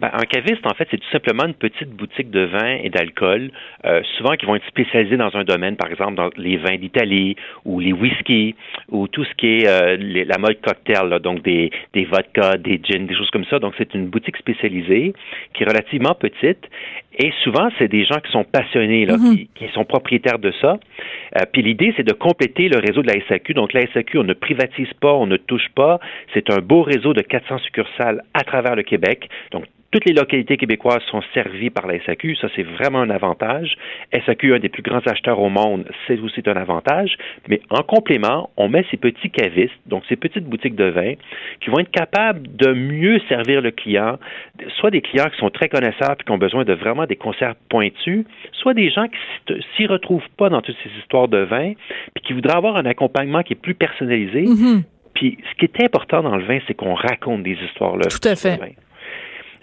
Ben, un caviste, en fait, c'est tout simplement une petite boutique de vin et d'alcool, euh, souvent qui vont être spécialisés dans un domaine, par exemple dans les vins d'Italie ou les whiskies ou tout ce qui est euh, les- la mode cocktail, là, donc des, des vodkas, des gins, des choses comme ça. Donc, c'est une boutique spécialisée qui est relativement petite et souvent, c'est des gens qui sont passionnés, là, qui, qui sont propriétaires de ça. Euh, puis l'idée, c'est de compléter le réseau de la SAQ. Donc, la SAQ, on ne privatise pas, on ne touche pas. C'est un beau réseau de 400 succursales à travers le Québec. Donc, toutes les localités québécoises sont servies par la SAQ. Ça, c'est vraiment un avantage. SAQ, un des plus grands acheteurs au monde, c'est aussi un avantage. Mais en complément, on met ces petits cavistes, donc ces petites boutiques de vin, qui vont être capables de mieux servir le client, soit des clients qui sont très connaisseurs et qui ont besoin de vraiment des concerts pointus, soit des gens qui s'y- s'y retrouvent pas dans toutes ces histoires de vin, puis qui voudraient avoir un accompagnement qui est plus personnalisé. Mhm. Puis ce qui est important dans le vin, c'est qu'on raconte des histoires là. Tout à fait.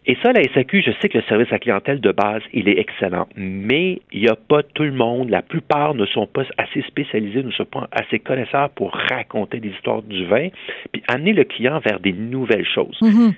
Et ça, la SAQ, je sais que le service à la clientèle de base, il est excellent, mais il n'y a pas tout le monde. La plupart ne sont pas assez spécialisés, ne sont pas assez connaisseurs pour raconter des histoires du vin, puis amener le client vers des nouvelles choses. Mhm.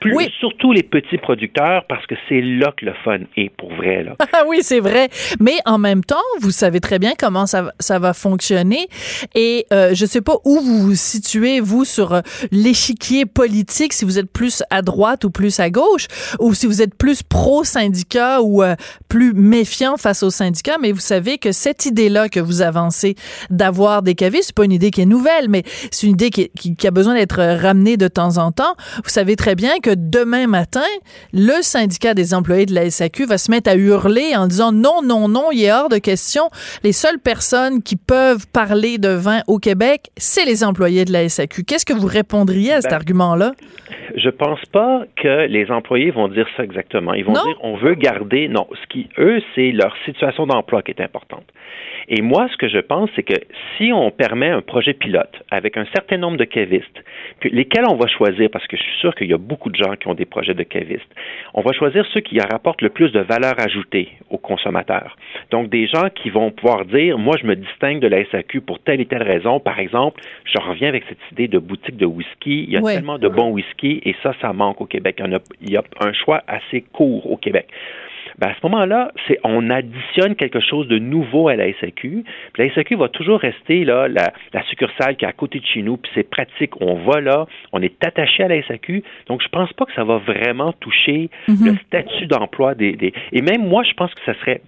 Plus, Oui. Surtout les petits producteurs, parce que c'est là que le fun est pour vrai. Là. Ah oui, c'est vrai. Mais en même temps, vous savez très bien comment ça, va- ça va fonctionner. Et euh, je sais pas où vous vous situez, vous, sur euh, l'échiquier politique, si vous êtes plus à droite ou plus à gauche, ou si vous êtes plus pro-syndicat ou euh, plus méfiant face aux syndicats. Mais vous savez que cette idée-là que vous avancez d'avoir des cavistes, c'est pas une idée qui est nouvelle, mais c'est une idée qui, qui- qui a besoin d'être ramenée de temps en temps. Vous savez très bien que demain matin, le syndicat des employés de la SAQ va se mettre à hurler en disant non, non, non, il est hors de question. Les seules personnes qui peuvent parler de vin au Québec, c'est les employés de la SAQ. Qu'est-ce que vous répondriez à cet Ben, argument-là? Je pense pas que les employés vont dire ça exactement. Ils vont Non? dire on veut garder. Non, ce qui eux, c'est leur situation d'emploi qui est importante. Et moi, ce que je pense, c'est que si on permet un projet pilote avec un certain nombre de cavistes, puis lesquels on va choisir, parce que je suis sûr qu'il y a beaucoup gens qui ont des projets de cavistes, on va choisir ceux qui rapportent le plus de valeur ajoutée aux consommateurs. Donc, des gens qui vont pouvoir dire, moi, je me distingue de la SAQ pour telle et telle raison. Par exemple, je reviens avec cette idée de boutique de whisky. Il y a Ouais. tellement de bons whisky et ça, ça manque au Québec. Il y, en a, il y a un choix assez court au Québec. Ben, à ce moment-là, c'est on additionne quelque chose de nouveau à la SAQ. Puis la SAQ va toujours rester là, la, la succursale qui est à côté de chez nous, puis c'est pratique. On va là, on est attaché à la SAQ. Donc, je pense pas que ça va vraiment toucher le statut d'emploi des, des. Et même moi, je pense que ça serait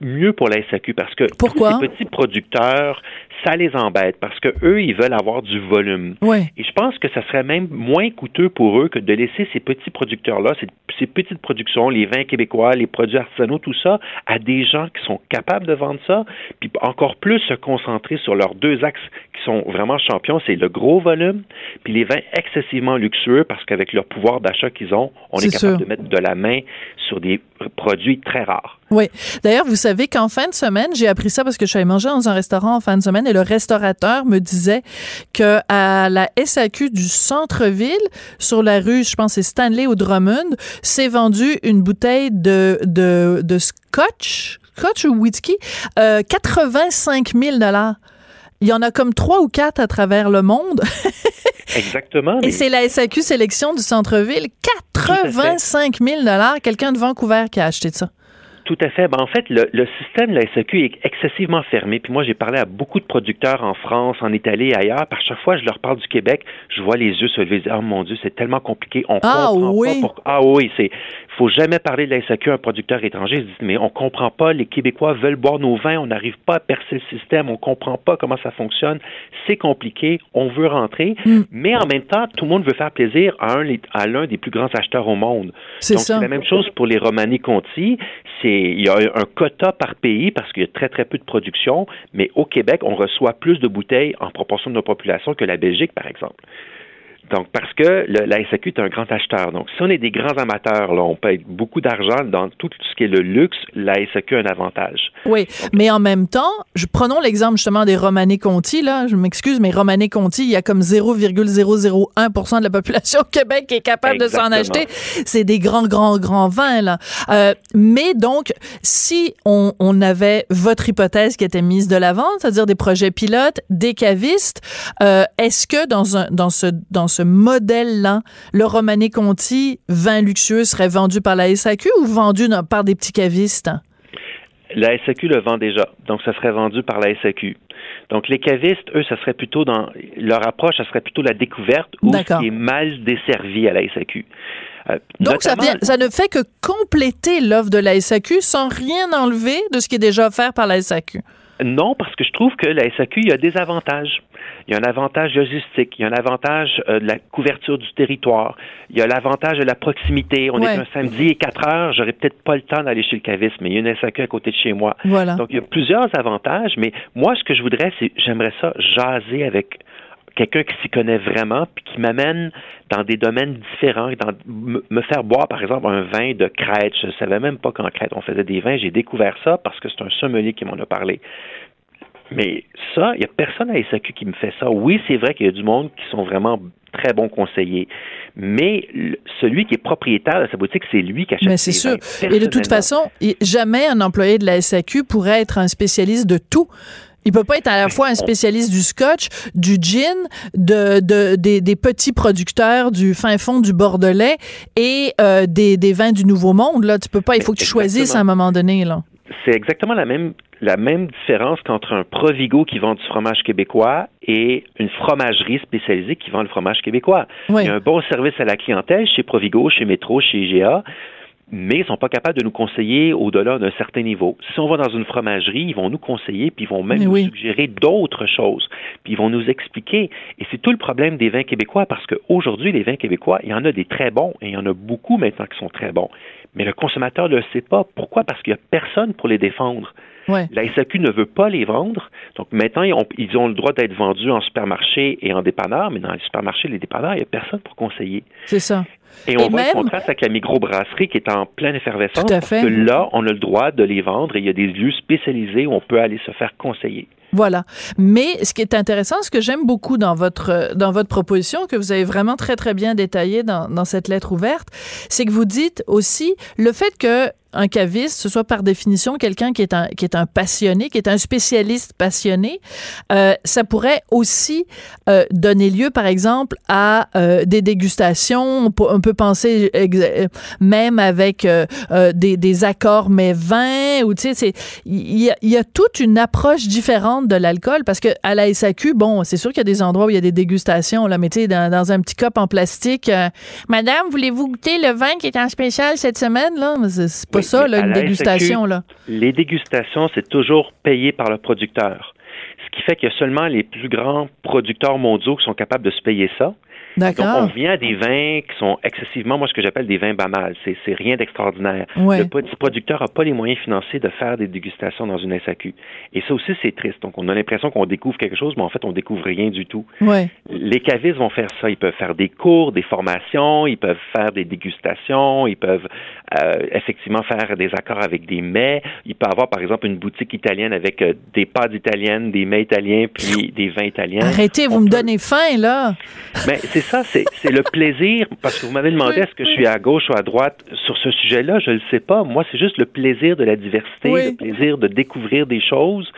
mieux pour la SAQ parce que Pourquoi? ces petits producteurs, ça les embête parce que eux, ils veulent avoir du volume. Ouais. Et je pense que ça serait même moins coûteux pour eux que de laisser ces petits producteurs-là, ces, ces petites productions, les vins québécois, les produits artisanaux, tout ça, à des gens qui sont capables de vendre ça, puis encore plus se concentrer sur leurs deux axes qui sont vraiment champions, c'est le gros volume, puis les vins excessivement luxueux parce qu'avec leur pouvoir d'achat qu'ils ont, on est, capable sûr. de mettre de la main sur des très. Oui. D'ailleurs, vous savez qu'en fin de semaine, j'ai appris ça parce que je suis allée manger dans un restaurant en fin de semaine et le restaurateur me disait que à la SAQ du centre-ville, sur la rue, je pense c'est Stanley ou Drummond, s'est vendu une bouteille de, de, de scotch, scotch ou whisky, euh, 85 000 dollars. Il y en a comme trois ou quatre à travers le monde. Exactement. Et c'est la SAQ sélection du centre-ville. 85 000 dollars. Quelqu'un de Vancouver qui a acheté ça. Tout à fait. Ben, en fait, le, le système de la SAQ est excessivement fermé. Puis moi, j'ai parlé à beaucoup de producteurs en France, en Italie et ailleurs. Par chaque fois, je leur parle du Québec, je vois les yeux se lever. Oh mon Dieu, c'est tellement compliqué. On Ah, comprend oui. pas. Pour... Ah oui, c'est. Faut jamais parler de la SAQ à un producteur étranger. Disent, mais on comprend pas. Les Québécois veulent boire nos vins. On n'arrive pas à percer le système. On comprend pas comment ça fonctionne. C'est compliqué. On veut rentrer. Mm. Mais en même temps, tout le monde veut faire plaisir à un à l'un des plus grands acheteurs au monde. C'est ça. c'est la même chose pour les Romani Conti. C'est, il y a un quota par pays parce qu'il y a très, très peu de production. Mais au Québec, on reçoit plus de bouteilles en proportion de notre population que la Belgique, par exemple. Donc, parce que le- la SAQ est un grand acheteur. Donc, si on est des grands amateurs, là, on paye beaucoup d'argent dans tout ce qui est le luxe, la SAQ a un avantage. Oui, mais en même temps, je, prenons l'exemple justement des Romanée Conti, là, je m'excuse, mais Romanée Conti, il y a comme 0,001% de la population au Québec qui est capable de s'en acheter. C'est des grands, grands, grands vins, là. Euh, mais donc, si on, on avait votre hypothèse qui était mise de l'avant, c'est-à-dire des projets pilotes, des cavistes, euh, est-ce que dans, un, dans ce, dans ce modèle-là, le Romanée Conti, vin luxueux, serait vendu par la SAQ ou vendu par des petits cavistes? La SAQ le vend déjà, donc ça serait vendu par la SAQ. Donc les cavistes, eux, ça serait plutôt dans leur approche, ça serait plutôt la découverte ou ce qui est mal desservi à la SAQ. Euh, Donc, ça, vient, ça ne fait que compléter l'offre de la SAQ sans rien enlever de ce qui est déjà offert par la SAQ. Non, parce que je trouve que la SAQ, il y a des avantages. Il y a un avantage logistique, il y a un avantage euh, de la couverture du territoire, il y a l'avantage de la proximité. On Ouais. est un samedi et 4 heures, j'aurais peut-être pas le temps d'aller chez le caviste, mais il y a une SAQ à côté de chez moi. Voilà. Donc, il y a plusieurs avantages, mais moi, ce que je voudrais, c'est, j'aimerais ça jaser avec quelqu'un qui s'y connaît vraiment, puis qui m'amène dans des domaines différents, dans, me faire boire, par exemple, un vin de Crète. Je savais même pas qu'en Crète, on faisait des vins. J'ai découvert ça parce que c'est un sommelier qui m'en a parlé. Mais ça, il n'y a personne à SAQ qui me fait ça. Oui, c'est vrai qu'il y a du monde qui sont vraiment très bons conseillers. Mais le- celui qui est propriétaire de sa boutique, c'est lui qui achète Mais c'est sûr. Et de toute façon, jamais un employé de la SAQ pourrait être un spécialiste de tout. Il peut pas être à la fois un spécialiste du scotch, du gin, de, de- des, des petits producteurs du fin fond du Bordelais et euh, des, des vins du Nouveau Monde. Là, tu peux pas. Il faut que tu choisisses à un moment donné. Là. c'est exactement la même la même différence qu'entre un Provigo qui vend du fromage québécois et une fromagerie spécialisée qui vend le fromage québécois. Oui. Il y a un bon service à la clientèle chez Provigo, chez Métro, chez IGA, mais ils sont pas capables de nous conseiller au-delà d'un certain niveau. Si on va dans une fromagerie, ils vont nous conseiller, puis ils vont même nous suggérer d'autres choses, puis ils vont nous expliquer. Et c'est tout le problème des vins québécois, parce qu'aujourd'hui, les vins québécois, il y en a des très bons, et il y en a beaucoup maintenant qui sont très bons. Mais le consommateur ne le sait pas. Pourquoi? Parce qu'il n'y a personne pour les défendre. Ouais. La SAQ ne veut pas les vendre. Donc maintenant, ils ont, ils ont le droit d'être vendus en supermarché et en dépanneur, mais dans les supermarchés et les dépanneurs, il n'y a personne pour conseiller. C'est ça. Et on Et voit même- le contraste avec la microbrasserie qui est en pleine effervescence. Tout à parce fait. que là, on a le droit de les vendre et il y a des lieux spécialisés où on peut aller se faire conseiller. Voilà. Mais ce qui est intéressant, ce que j'aime beaucoup dans votre dans votre proposition, que vous avez vraiment très très bien détaillé dans, dans cette lettre ouverte, c'est que vous dites aussi le fait que un caviste, ce soit par définition quelqu'un qui est un qui est un passionné, qui est un spécialiste passionné, euh, ça pourrait aussi euh, donner lieu, par exemple, à euh, des dégustations. On peut, on peut penser euh, même avec euh, euh, des, des accords mais vins ou tu sais, il y, y a toute une approche différente de l'alcool parce que à la SAQ, bon, c'est sûr qu'il y a des endroits où il y a des dégustations là, mais tu sais, dans, dans un petit cop en plastique, Madame, voulez-vous goûter le vin qui est en spécial cette semaine là pas Oui, ça, là, une dégustation, là. Les dégustations, c'est toujours payé par le producteur. Ce qui fait qu'il y a seulement les plus grands producteurs mondiaux qui sont capables de se payer ça. Donc, on vient à des vins qui sont excessivement, moi, ce que j'appelle des vins bamals. C'est, c'est rien d'extraordinaire. Ouais. Le petit producteur n'a pas les moyens financiers de faire des dégustations dans une SAQ. Et ça aussi, c'est triste. Donc, on a l'impression qu'on découvre quelque chose, mais en fait, on découvre rien du tout. Ouais. Les cavistes vont faire ça. Ils peuvent faire des cours, des formations, ils peuvent faire des dégustations, ils peuvent effectivement faire des accords avec des mets. Il peut avoir, par exemple, une boutique italienne avec euh, des pâtes italiennes, des mets italiens, puis des vins italiens. Arrêtez, vous On me peut- donnez faim, là. mais c'est ça, c'est le plaisir, parce que vous m'avez demandé est-ce que je suis à gauche ou à droite sur ce sujet-là, je ne le sais pas. Moi, c'est juste le plaisir de la diversité, Oui. le plaisir de découvrir des choses.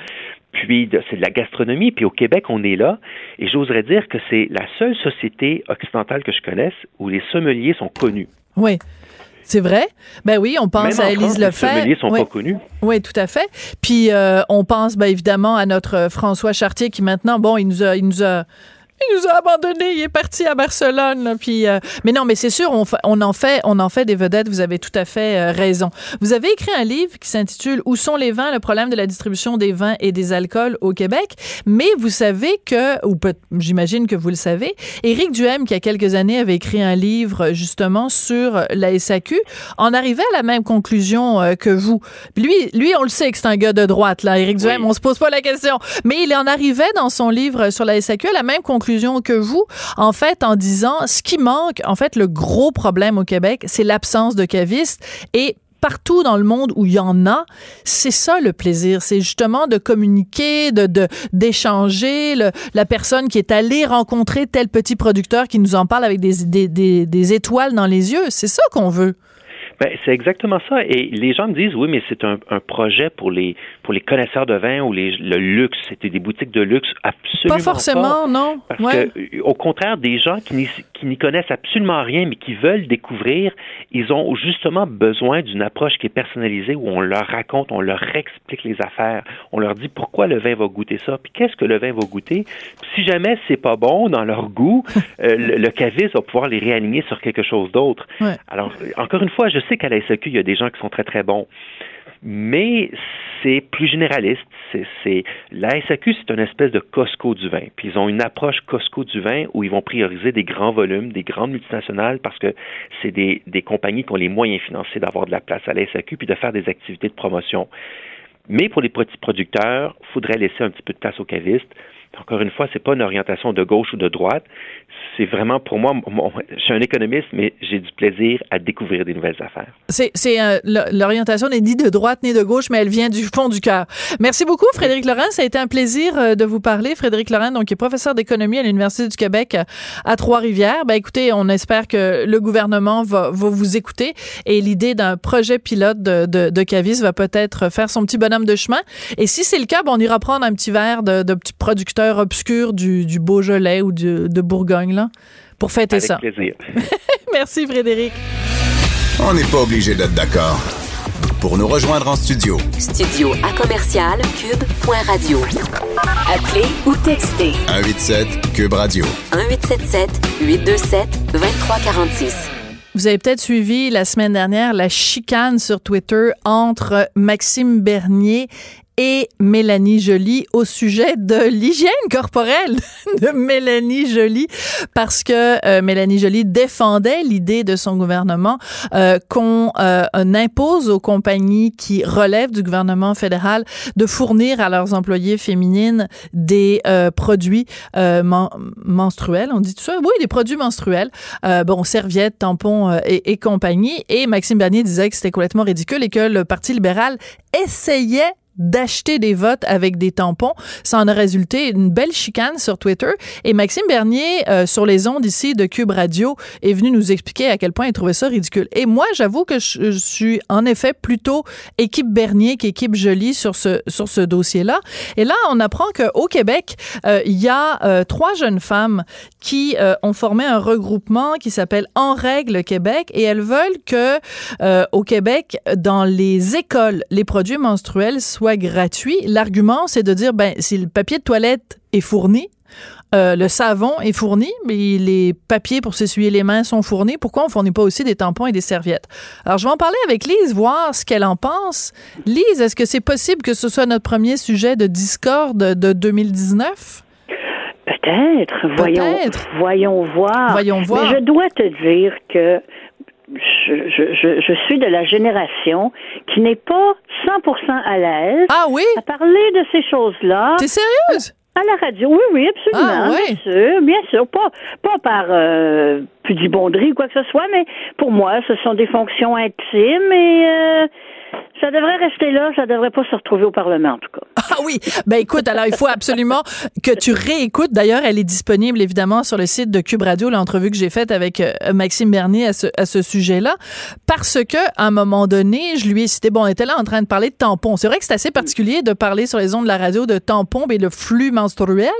Puis c'est de la gastronomie. Puis au Québec, on est là. Et j'oserais dire que c'est la seule société occidentale que je connaisse où les sommeliers sont connus. Oui. C'est vrai? Ben oui, on pense Même à Élise les Lefebvre. sommeliers sont Oui. pas connus. Oui, tout à fait. Puis euh, on pense ben, évidemment à notre euh, François Chartier qui maintenant, bon, il nous a, il nous a, il nous a abandonnés, il est parti à Barcelone. là, puis, euh, mais non, mais c'est sûr, on, en fait, on en fait des vedettes. Vous avez tout à fait euh, raison. Vous avez écrit un livre qui s'intitule Où sont les vins Le problème de la distribution des vins et des alcools au Québec. Mais vous savez que, ou j'imagine que vous le savez, Éric Duhem, qui il y a quelques années avait écrit un livre justement sur la SAQ, en arrivait à la même conclusion euh, que vous. Lui, lui, on le sait que c'est un gars de droite, là. Éric Duhem, Oui. on se pose pas la question. Mais il en arrivait dans son livre sur la SAQ à la même conclusion que vous, en fait, en disant ce qui manque, en fait, le gros problème au Québec, c'est l'absence de cavistes. Et partout dans le monde où il y en a, c'est ça le plaisir, c'est justement de communiquer, de d'échanger, la personne qui est allée rencontrer tel petit producteur qui nous en parle avec des des, des, des étoiles dans les yeux, c'est ça qu'on veut. Ben, c'est exactement ça. Et les gens me disent, oui, mais c'est un, un projet pour les pour les connaisseurs de vin ou les, le luxe. C'était des boutiques de luxe absolument Pas forcément, non. Parce Ouais. que, au contraire, des gens qui n'y, qui n'y connaissent absolument rien, mais qui veulent découvrir, ils ont justement besoin d'une approche qui est personnalisée, où on leur raconte, on leur explique les affaires, on leur dit pourquoi le vin va goûter ça, puis qu'est-ce que le vin va goûter. Puis si jamais c'est pas bon dans leur goût, euh, le, le caviste va pouvoir les réaligner sur quelque chose d'autre. Ouais. Alors, encore une fois, je sais qu'à la SAQ, il y a des gens qui sont très, très bons. Mais c'est plus généraliste. C'est, la SAQ, c'est une espèce de Costco du vin. Puis ils ont une approche Costco du vin où ils vont prioriser des grands volumes, des grandes multinationales, parce que c'est des, des compagnies qui ont les moyens financiers d'avoir de la place à la SAQ puis de faire des activités de promotion. Mais pour les petits producteurs, il faudrait laisser un petit peu de place aux cavistes. Encore une fois, c'est pas une orientation de gauche ou de droite. C'est vraiment pour moi, mon- je suis un économiste, mais j'ai du plaisir à découvrir des nouvelles affaires. C'est, euh, l'orientation n'est ni de droite ni de gauche, mais elle vient du fond du cœur. Merci beaucoup, Frédéric Laurent. Ça a été un plaisir euh, de vous parler. Frédéric Laurent, donc, qui est professeur d'économie à l'Université du Québec euh, à Trois-Rivières. Ben, écoutez, on espère que le gouvernement va, va vous écouter et l'idée d'un projet pilote de, de, de Cavis va peut-être faire son petit bonhomme de chemin. Et si c'est le cas, ben, on ira prendre un petit verre de, de petits producteurs obscurs du, du Beaujolais ou du, de Bourgogne, là, pour fêter Avec ça. plaisir. Merci, Frédéric. On n'est pas obligé d'être d'accord. Pour nous rejoindre en studio, Studio à commercial cube.radio. Appelez ou textez 187 Cube Radio. 1877 827 2346. Vous avez peut-être suivi la semaine dernière la chicane sur Twitter entre Maxime Bernier et Mélanie Joly au sujet de l'hygiène corporelle de Mélanie Joly parce que euh, Mélanie Joly défendait l'idée de son gouvernement euh, qu'on euh, impose aux compagnies qui relèvent du gouvernement fédéral de fournir à leurs employés féminines des euh, produits euh, men- menstruels, on dit tout ça? Oui, des produits menstruels. Euh, bon, serviettes, tampons et, et compagnie. Et Maxime Bernier disait que c'était complètement ridicule et que le Parti libéral essayait d'acheter des votes avec des tampons. Ça en a résulté une belle chicane sur Twitter. Et Maxime Bernier, euh, sur les ondes ici de Cube Radio, est venu nous expliquer à quel point il trouvait ça ridicule. Et moi, j'avoue que je, suis en effet plutôt équipe Bernier qu'équipe Jolie sur ce, sur ce dossier-là. Et là, on apprend qu'au Québec, euh, il y a euh, trois jeunes femmes qui ont formé un regroupement qui s'appelle En règle Québec et elles veulent que au Québec, dans les écoles, les produits menstruels soient gratuits. L'argument, c'est de dire, ben, si le papier de toilette est fourni, Euh, le savon est fourni, mais les papiers pour s'essuyer les mains sont fournis. Pourquoi on fournit pas aussi des tampons et des serviettes? Alors, je vais en parler avec Lise, voir ce qu'elle en pense. Lise, est-ce que c'est possible que ce soit notre premier sujet de discorde de 2019? Peut-être. Voyons, voyons voir. Voyons voir. Mais je dois te dire que je, je, je, suis de la génération qui n'est pas 100% à l'aise ah oui? à parler de ces choses-là. T'es sérieuse? À la radio, oui, oui, absolument. Ah, oui. Bien sûr, bien sûr. Pas, pas par euh, pudibonderie ou quoi que ce soit, mais pour moi, ce sont des fonctions intimes et euh, ça devrait rester là, ça devrait pas se retrouver au Parlement, en tout cas. Ah oui. Ben écoute, alors il faut absolument que tu réécoutes. D'ailleurs, elle est disponible évidemment sur le site de Cube Radio, l'entrevue que j'ai faite avec euh, Maxime Bernier à ce, à ce sujet-là. Parce que, à un moment donné, je lui ai cité, bon, on était là en train de parler de tampons. C'est vrai que c'est assez particulier de parler sur les ondes de la radio de tampons et le flux menstruel.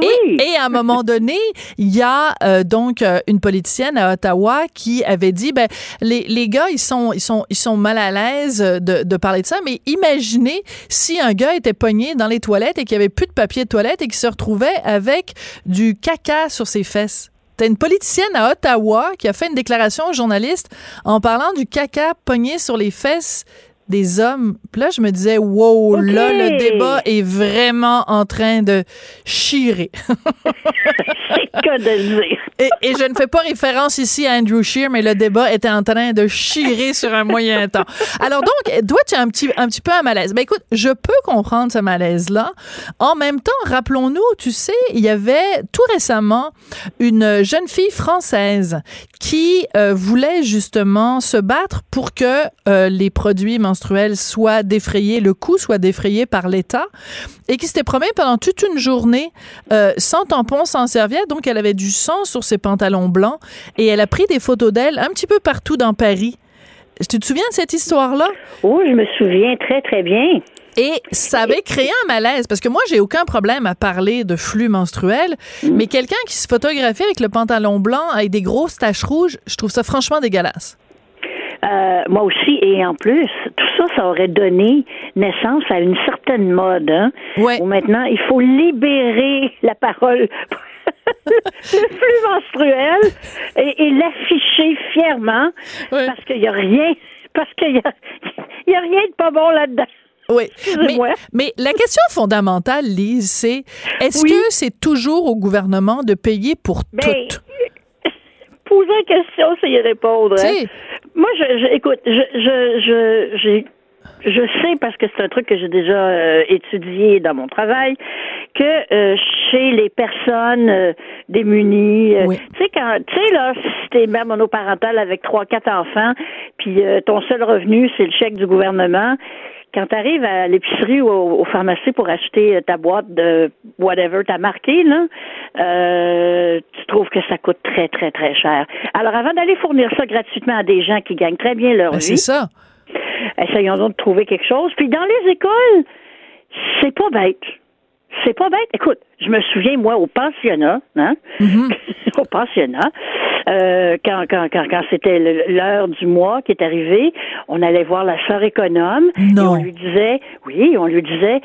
Oui. Et, et à un moment donné, il y a euh, donc euh, une politicienne à Ottawa qui avait dit, ben, les, les gars, ils sont, ils sont, ils sont mal à l'aise de, de parler de ça, mais imaginez si un gars était pogné dans les toilettes et qu'il n'y avait plus de papier de toilette et qu'il se retrouvait avec du caca sur ses fesses. T'as une politicienne à Ottawa qui a fait une déclaration aux journalistes en parlant du caca pogné sur les fesses des hommes. Puis là, je me disais, wow, là, le débat est vraiment en train de chirer. C'est que de dire. Et, et je ne fais pas référence ici à Andrew Scheer, mais le débat était en train de chirer sur un moyen temps. Alors donc, toi, tu as un petit, un petit peu un malaise. Ben écoute, je peux comprendre ce malaise-là. En même temps, rappelons-nous, tu sais, il y avait tout récemment une jeune fille française qui euh, voulait justement se battre pour que euh, les produits menstruels soient défrayés, le coût soit défrayé par l'État, et qui s'était promis pendant toute une journée euh, sans tampon, sans serviette. Donc, elle avait du sang sur ses pantalons blancs et elle a pris des photos d'elle un petit peu partout dans Paris. Tu te souviens de cette histoire-là? Oh, je me souviens très, très bien. Et ça avait créé un malaise parce que moi, j'ai aucun problème à parler de flux menstruel, mais quelqu'un qui se photographie avec le pantalon blanc avec des grosses taches rouges, je trouve ça franchement dégueulasse. Euh, moi aussi, et en plus, tout ça, ça aurait donné naissance à une certaine mode, hein, Ouais. où maintenant, il faut libérer la parole, le flux menstruel, et, et l'afficher fièrement, Ouais. parce qu'il n'y a rien, parce qu'il y a, y a rien de pas bon là-dedans. Oui, mais, mais la question fondamentale, Lise, c'est est-ce Oui. que c'est toujours au gouvernement de payer pour Ben, tout? Poser la question, c'est y répondre. Hein. Moi, je, je- écoute, je, je, je, j'ai- je sais parce que c'est un truc que j'ai déjà euh, étudié dans mon travail que euh, chez les personnes euh, démunies, euh, Oui. tu sais quand, tu sais là, si t'es mère monoparentale avec trois, quatre enfants, puis euh, ton seul revenu c'est le chèque du gouvernement. Quand tu arrives à l'épicerie ou au, au pharmacie pour acheter euh, ta boîte de whatever t'as marqué, là, euh, tu trouves que ça coûte très, très, très cher. Alors, avant d'aller fournir ça gratuitement à des gens qui gagnent très bien leur ben, c'est vie, ça. essayons donc de trouver quelque chose. Puis dans les écoles, c'est pas bête. C'est pas bête. Écoute, je me souviens, moi, au pensionnat, hein, au pensionnat, euh, quand, quand, quand, quand c'était l'heure du mois qui est arrivée, on allait voir la sœur économe et Non. on lui disait, oui, on lui disait,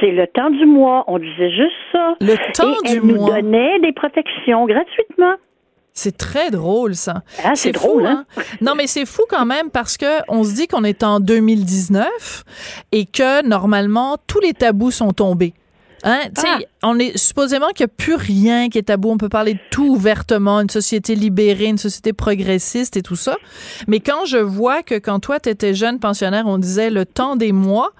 c'est le temps du mois. On disait juste ça. Le temps et du elle nous mois. donnait des protections gratuitement. C'est très drôle, ça. Ah, c'est fou, drôle, hein? Non, mais c'est fou quand même parce que on se dit qu'on est en 2019 et que normalement tous les tabous sont tombés. Hein? Ah. on est supposément qu'il n'y a plus rien qui est tabou. On peut parler de tout ouvertement, une société libérée, une société progressiste et tout ça. Mais quand je vois que quand toi, tu étais jeune pensionnaire, on disait le temps des mois,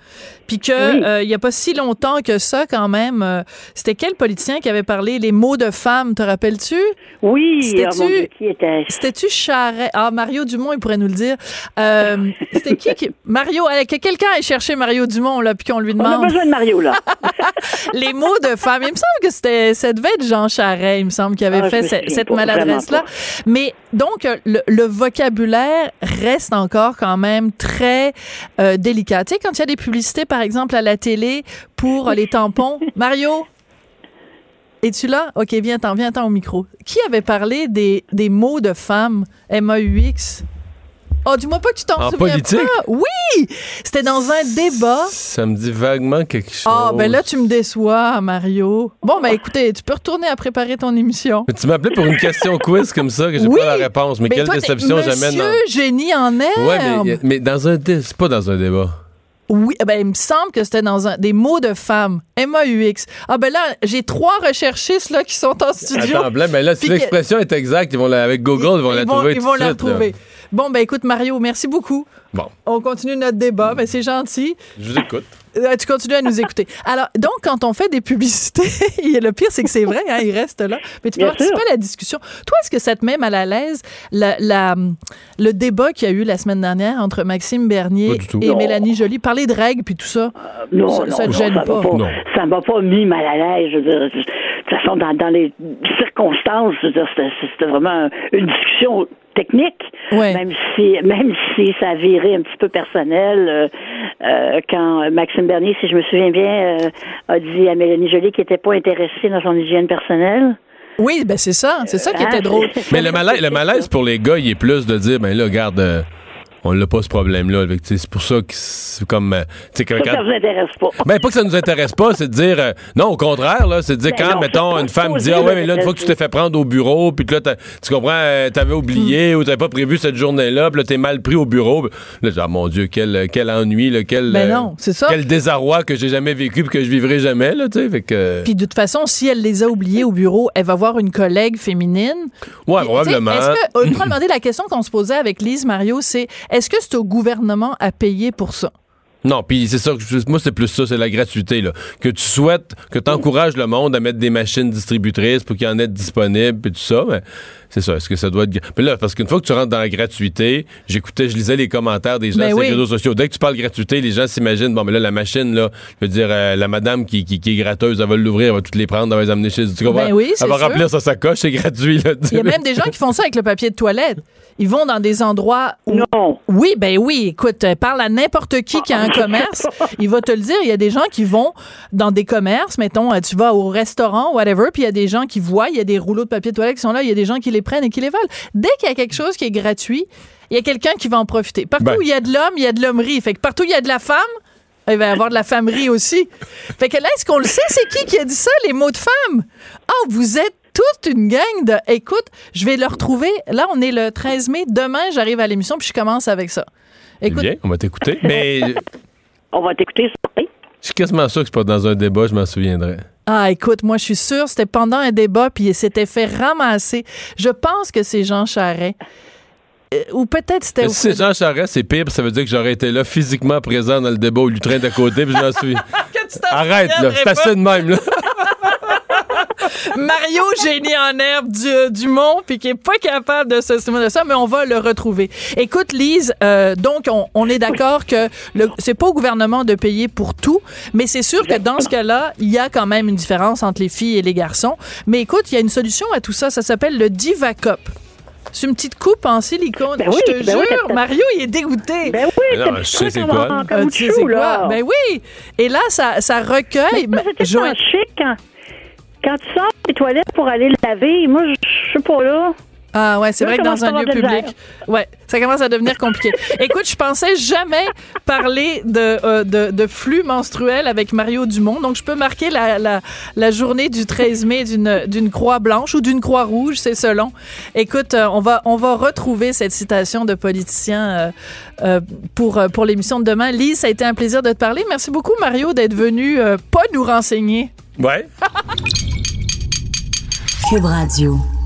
puis que Oui. euh, il n'y a pas si longtemps que ça, quand même, euh, c'était quel politicien qui avait parlé les mots de femme, te rappelles-tu? Oui, C'était-tu- était C'était-tu Charret? Ah, Mario Dumont, il pourrait nous le dire. Euh, C'était qui, qui- Mario, que quelqu'un aille chercher Mario Dumont, là, puis qu'on lui On a demande besoin de Mario, là. les mots de femme. Il me semble que c'était, ça devait être Jean Charret, il me semble, qui avait Ah, fait cette maladresse-là. Mais donc, euh, le, le vocabulaire reste encore quand même très euh, délicat. Tu sais, quand il y a des publicités, par exemple, à la télé pour les tampons, Mario, es-tu là? OK, viens-t'en, viens-t'en au micro. Qui avait parlé des, des mots de femme, M-A-U-X? Oh, dis-moi pas que tu t'en En souviens politique? pas. Oui! C'était dans un débat. Ça me dit vaguement quelque chose. Ah, ben là, tu me déçois, Mario. Bon, ben écoutez, tu peux retourner à préparer ton émission. Mais tu m'appelais pour une question quiz comme ça, que j'ai Oui, pas la réponse. Mais, quelle toi, déception j'amène. Monsieur génie en herbe. Ouais, mais, mais dans un dé- c'est pas dans un débat. Oui, eh ben, il me semble que c'était dans un, des mots de femmes. M-A-U-X. Ah, ben là, j'ai trois recherchistes là, qui sont en studio. Attends, mais là, si que- l'expression est exacte, ils vont la- avec Google, ils vont la trouver Ils tout vont la là. Bon, ben écoute, Mario, merci beaucoup. Bon, On continue notre débat. Ben, c'est gentil. je vous écoute. Euh, tu continues à nous écouter. Alors, donc, quand on fait des publicités, et le pire, c'est que c'est vrai, hein, il reste là. Mais tu peux Bien participer sûr. à la discussion. Toi, est-ce que ça te met mal à l'aise la, la- le débat qu'il y a eu la semaine dernière entre Maxime Bernier et Non. Mélanie Joly? Parler de règles puis tout ça. Non, Ça- non, ça te non, gêne ça pas? pas. Non. Ça m'a pas mis mal à l'aise. Je veux dire, de toute façon, dans, dans les circonstances, c'était vraiment une discussion technique. Ouais. Même si, même si ça a viré un petit peu personnel, euh, euh, quand Maxime Bernier, si je me souviens bien, euh, a dit à Mélanie Joly qu'il n'était pas intéressé dans son hygiène personnelle. Oui, ben c'est ça. C'est ça qui était drôle. Mais le malaise, le malaise pour les gars, il est plus de dire, ben là, regarde, euh, on l'a pas ce problème-là. C'est pour ça que c'est comme. euh, Ça, quand- ça vous intéresse pas. Ben, pas que ça nous intéresse pas, c'est de dire. euh, non, au contraire, là, c'est de dire Ben quand, non, mettons, une femme dit, ah ouais, mais là, une fois que tu t'es fait prendre au bureau, puis que là, t'as- tu comprends, euh, t'avais oublié ou t'avais pas prévu cette journée-là, puis là, t'es mal pris au bureau. Là, genre, mon Dieu, quel, quel ennui, là, quel. Ben euh, non, c'est ça. Quel désarroi que j'ai jamais vécu puis que je vivrai jamais, là, tu sais. Fait que. Puis de toute façon, si elle les a oubliés au bureau, elle va voir une collègue féminine. ouais, probablement. Est-ce que, on peut demander la question qu'on se posait avec Lise Mario, c'est est-ce que c'est au gouvernement à payer pour ça? Non, puis c'est ça, moi c'est plus ça, c'est la gratuité là. Que tu souhaites, que tu encourages le monde à mettre des machines distributrices pour qu'il y en ait disponibles et tout ça, c'est ça, est-ce que ça doit être... Mais là, parce qu'une fois que tu rentres dans la gratuité, j'écoutais, je lisais les commentaires des gens Ben sur oui. les réseaux sociaux. Dès que tu parles gratuité, les gens s'imaginent, bon, mais là, la machine, là, je veux dire, euh, la madame qui, qui, qui est gratteuse, elle va l'ouvrir, elle va toutes les prendre, elle va les amener chez... Tu comprends? Ben oui, c'est Elle va sûr. remplir sa sacoche, c'est gratuit, là. Il y a même des gens qui font ça avec le papier de toilette. Ils vont dans des endroits où... Non. Oui, ben oui, écoute, euh, parle à n'importe qui qui a un commerce, il va te le dire. Il y a des gens qui vont dans des commerces, mettons, euh, tu vas au restaurant, whatever, puis il y a des gens qui voient, il y a des rouleaux de papier de toilette qui sont là, il y a des gens qui les prennent et qui les volent. Dès qu'il y a quelque chose qui est gratuit, il y a quelqu'un qui va en profiter. Partout Ben. où il y a de l'homme, il y a de l'hommerie. Fait que partout où il y a de la femme, il va y avoir de la femmerie aussi. Fait que là, est-ce qu'on le sait, c'est qui qui a dit ça, les mots de femme? Ah, vous êtes toute une gang de... Écoute, je vais le retrouver. Là, on est le 13 mai. Demain, j'arrive à l'émission, puis je commence avec ça. Écoute, Bien, on va t'écouter. Mais On va t'écouter. Je suis quasiment sûr que c'est pas dans un débat, je m'en souviendrai. Ah, écoute, moi, je suis sûre, c'était pendant un débat, puis il s'était fait ramasser. Je pense que c'est Jean Charret. Euh, ou peut-être c'était... Si c'est Jean Charest, c'est pire, ça veut dire que j'aurais été là physiquement présent dans le débat au lutrin d'à côté, puis je m'en t'en Arrête, là, c'est assez de même, là. Mario Génie en herbe du, du Mont, puis qui est pas capable de se souvenir de ça, mais on va le retrouver. Écoute, Lise, euh, donc on, on est d'accord que le, c'est pas au gouvernement de payer pour tout, mais c'est sûr que dans ce cas-là, il y a quand même une différence entre les filles et les garçons. Mais écoute, il y a une solution à tout ça, ça s'appelle le Divacop. C'est une petite coupe en silicone. Ben oui, je te ben jure, Mario, il est dégoûté. Ben oui, Non, c'est je des sais trucs c'est en- quoi. en Euh, tu sais caoutchouc, c'est quoi? là. Ben oui. Et là, ça, ça recueille. Ça, c'était Joanne- tellement chic quand, quand tu sors des toilettes pour aller laver. Moi, je sais pas là. Ah ouais, c'est vrai que dans un lieu public, ouais, ça commence à devenir compliqué. Écoute, je pensais jamais parler de, euh, de, de flux menstruel avec Mario Dumont, donc je peux marquer la, la, la journée du 13 mai d'une d'une croix blanche ou d'une croix rouge, c'est selon. Écoute, euh, on va on va retrouver cette citation de politicien euh, euh, pour euh, pour l'émission de demain. Lise, ça a été un plaisir de te parler. Merci beaucoup Mario d'être venu euh, pas nous renseigner. Ouais. Cube Radio.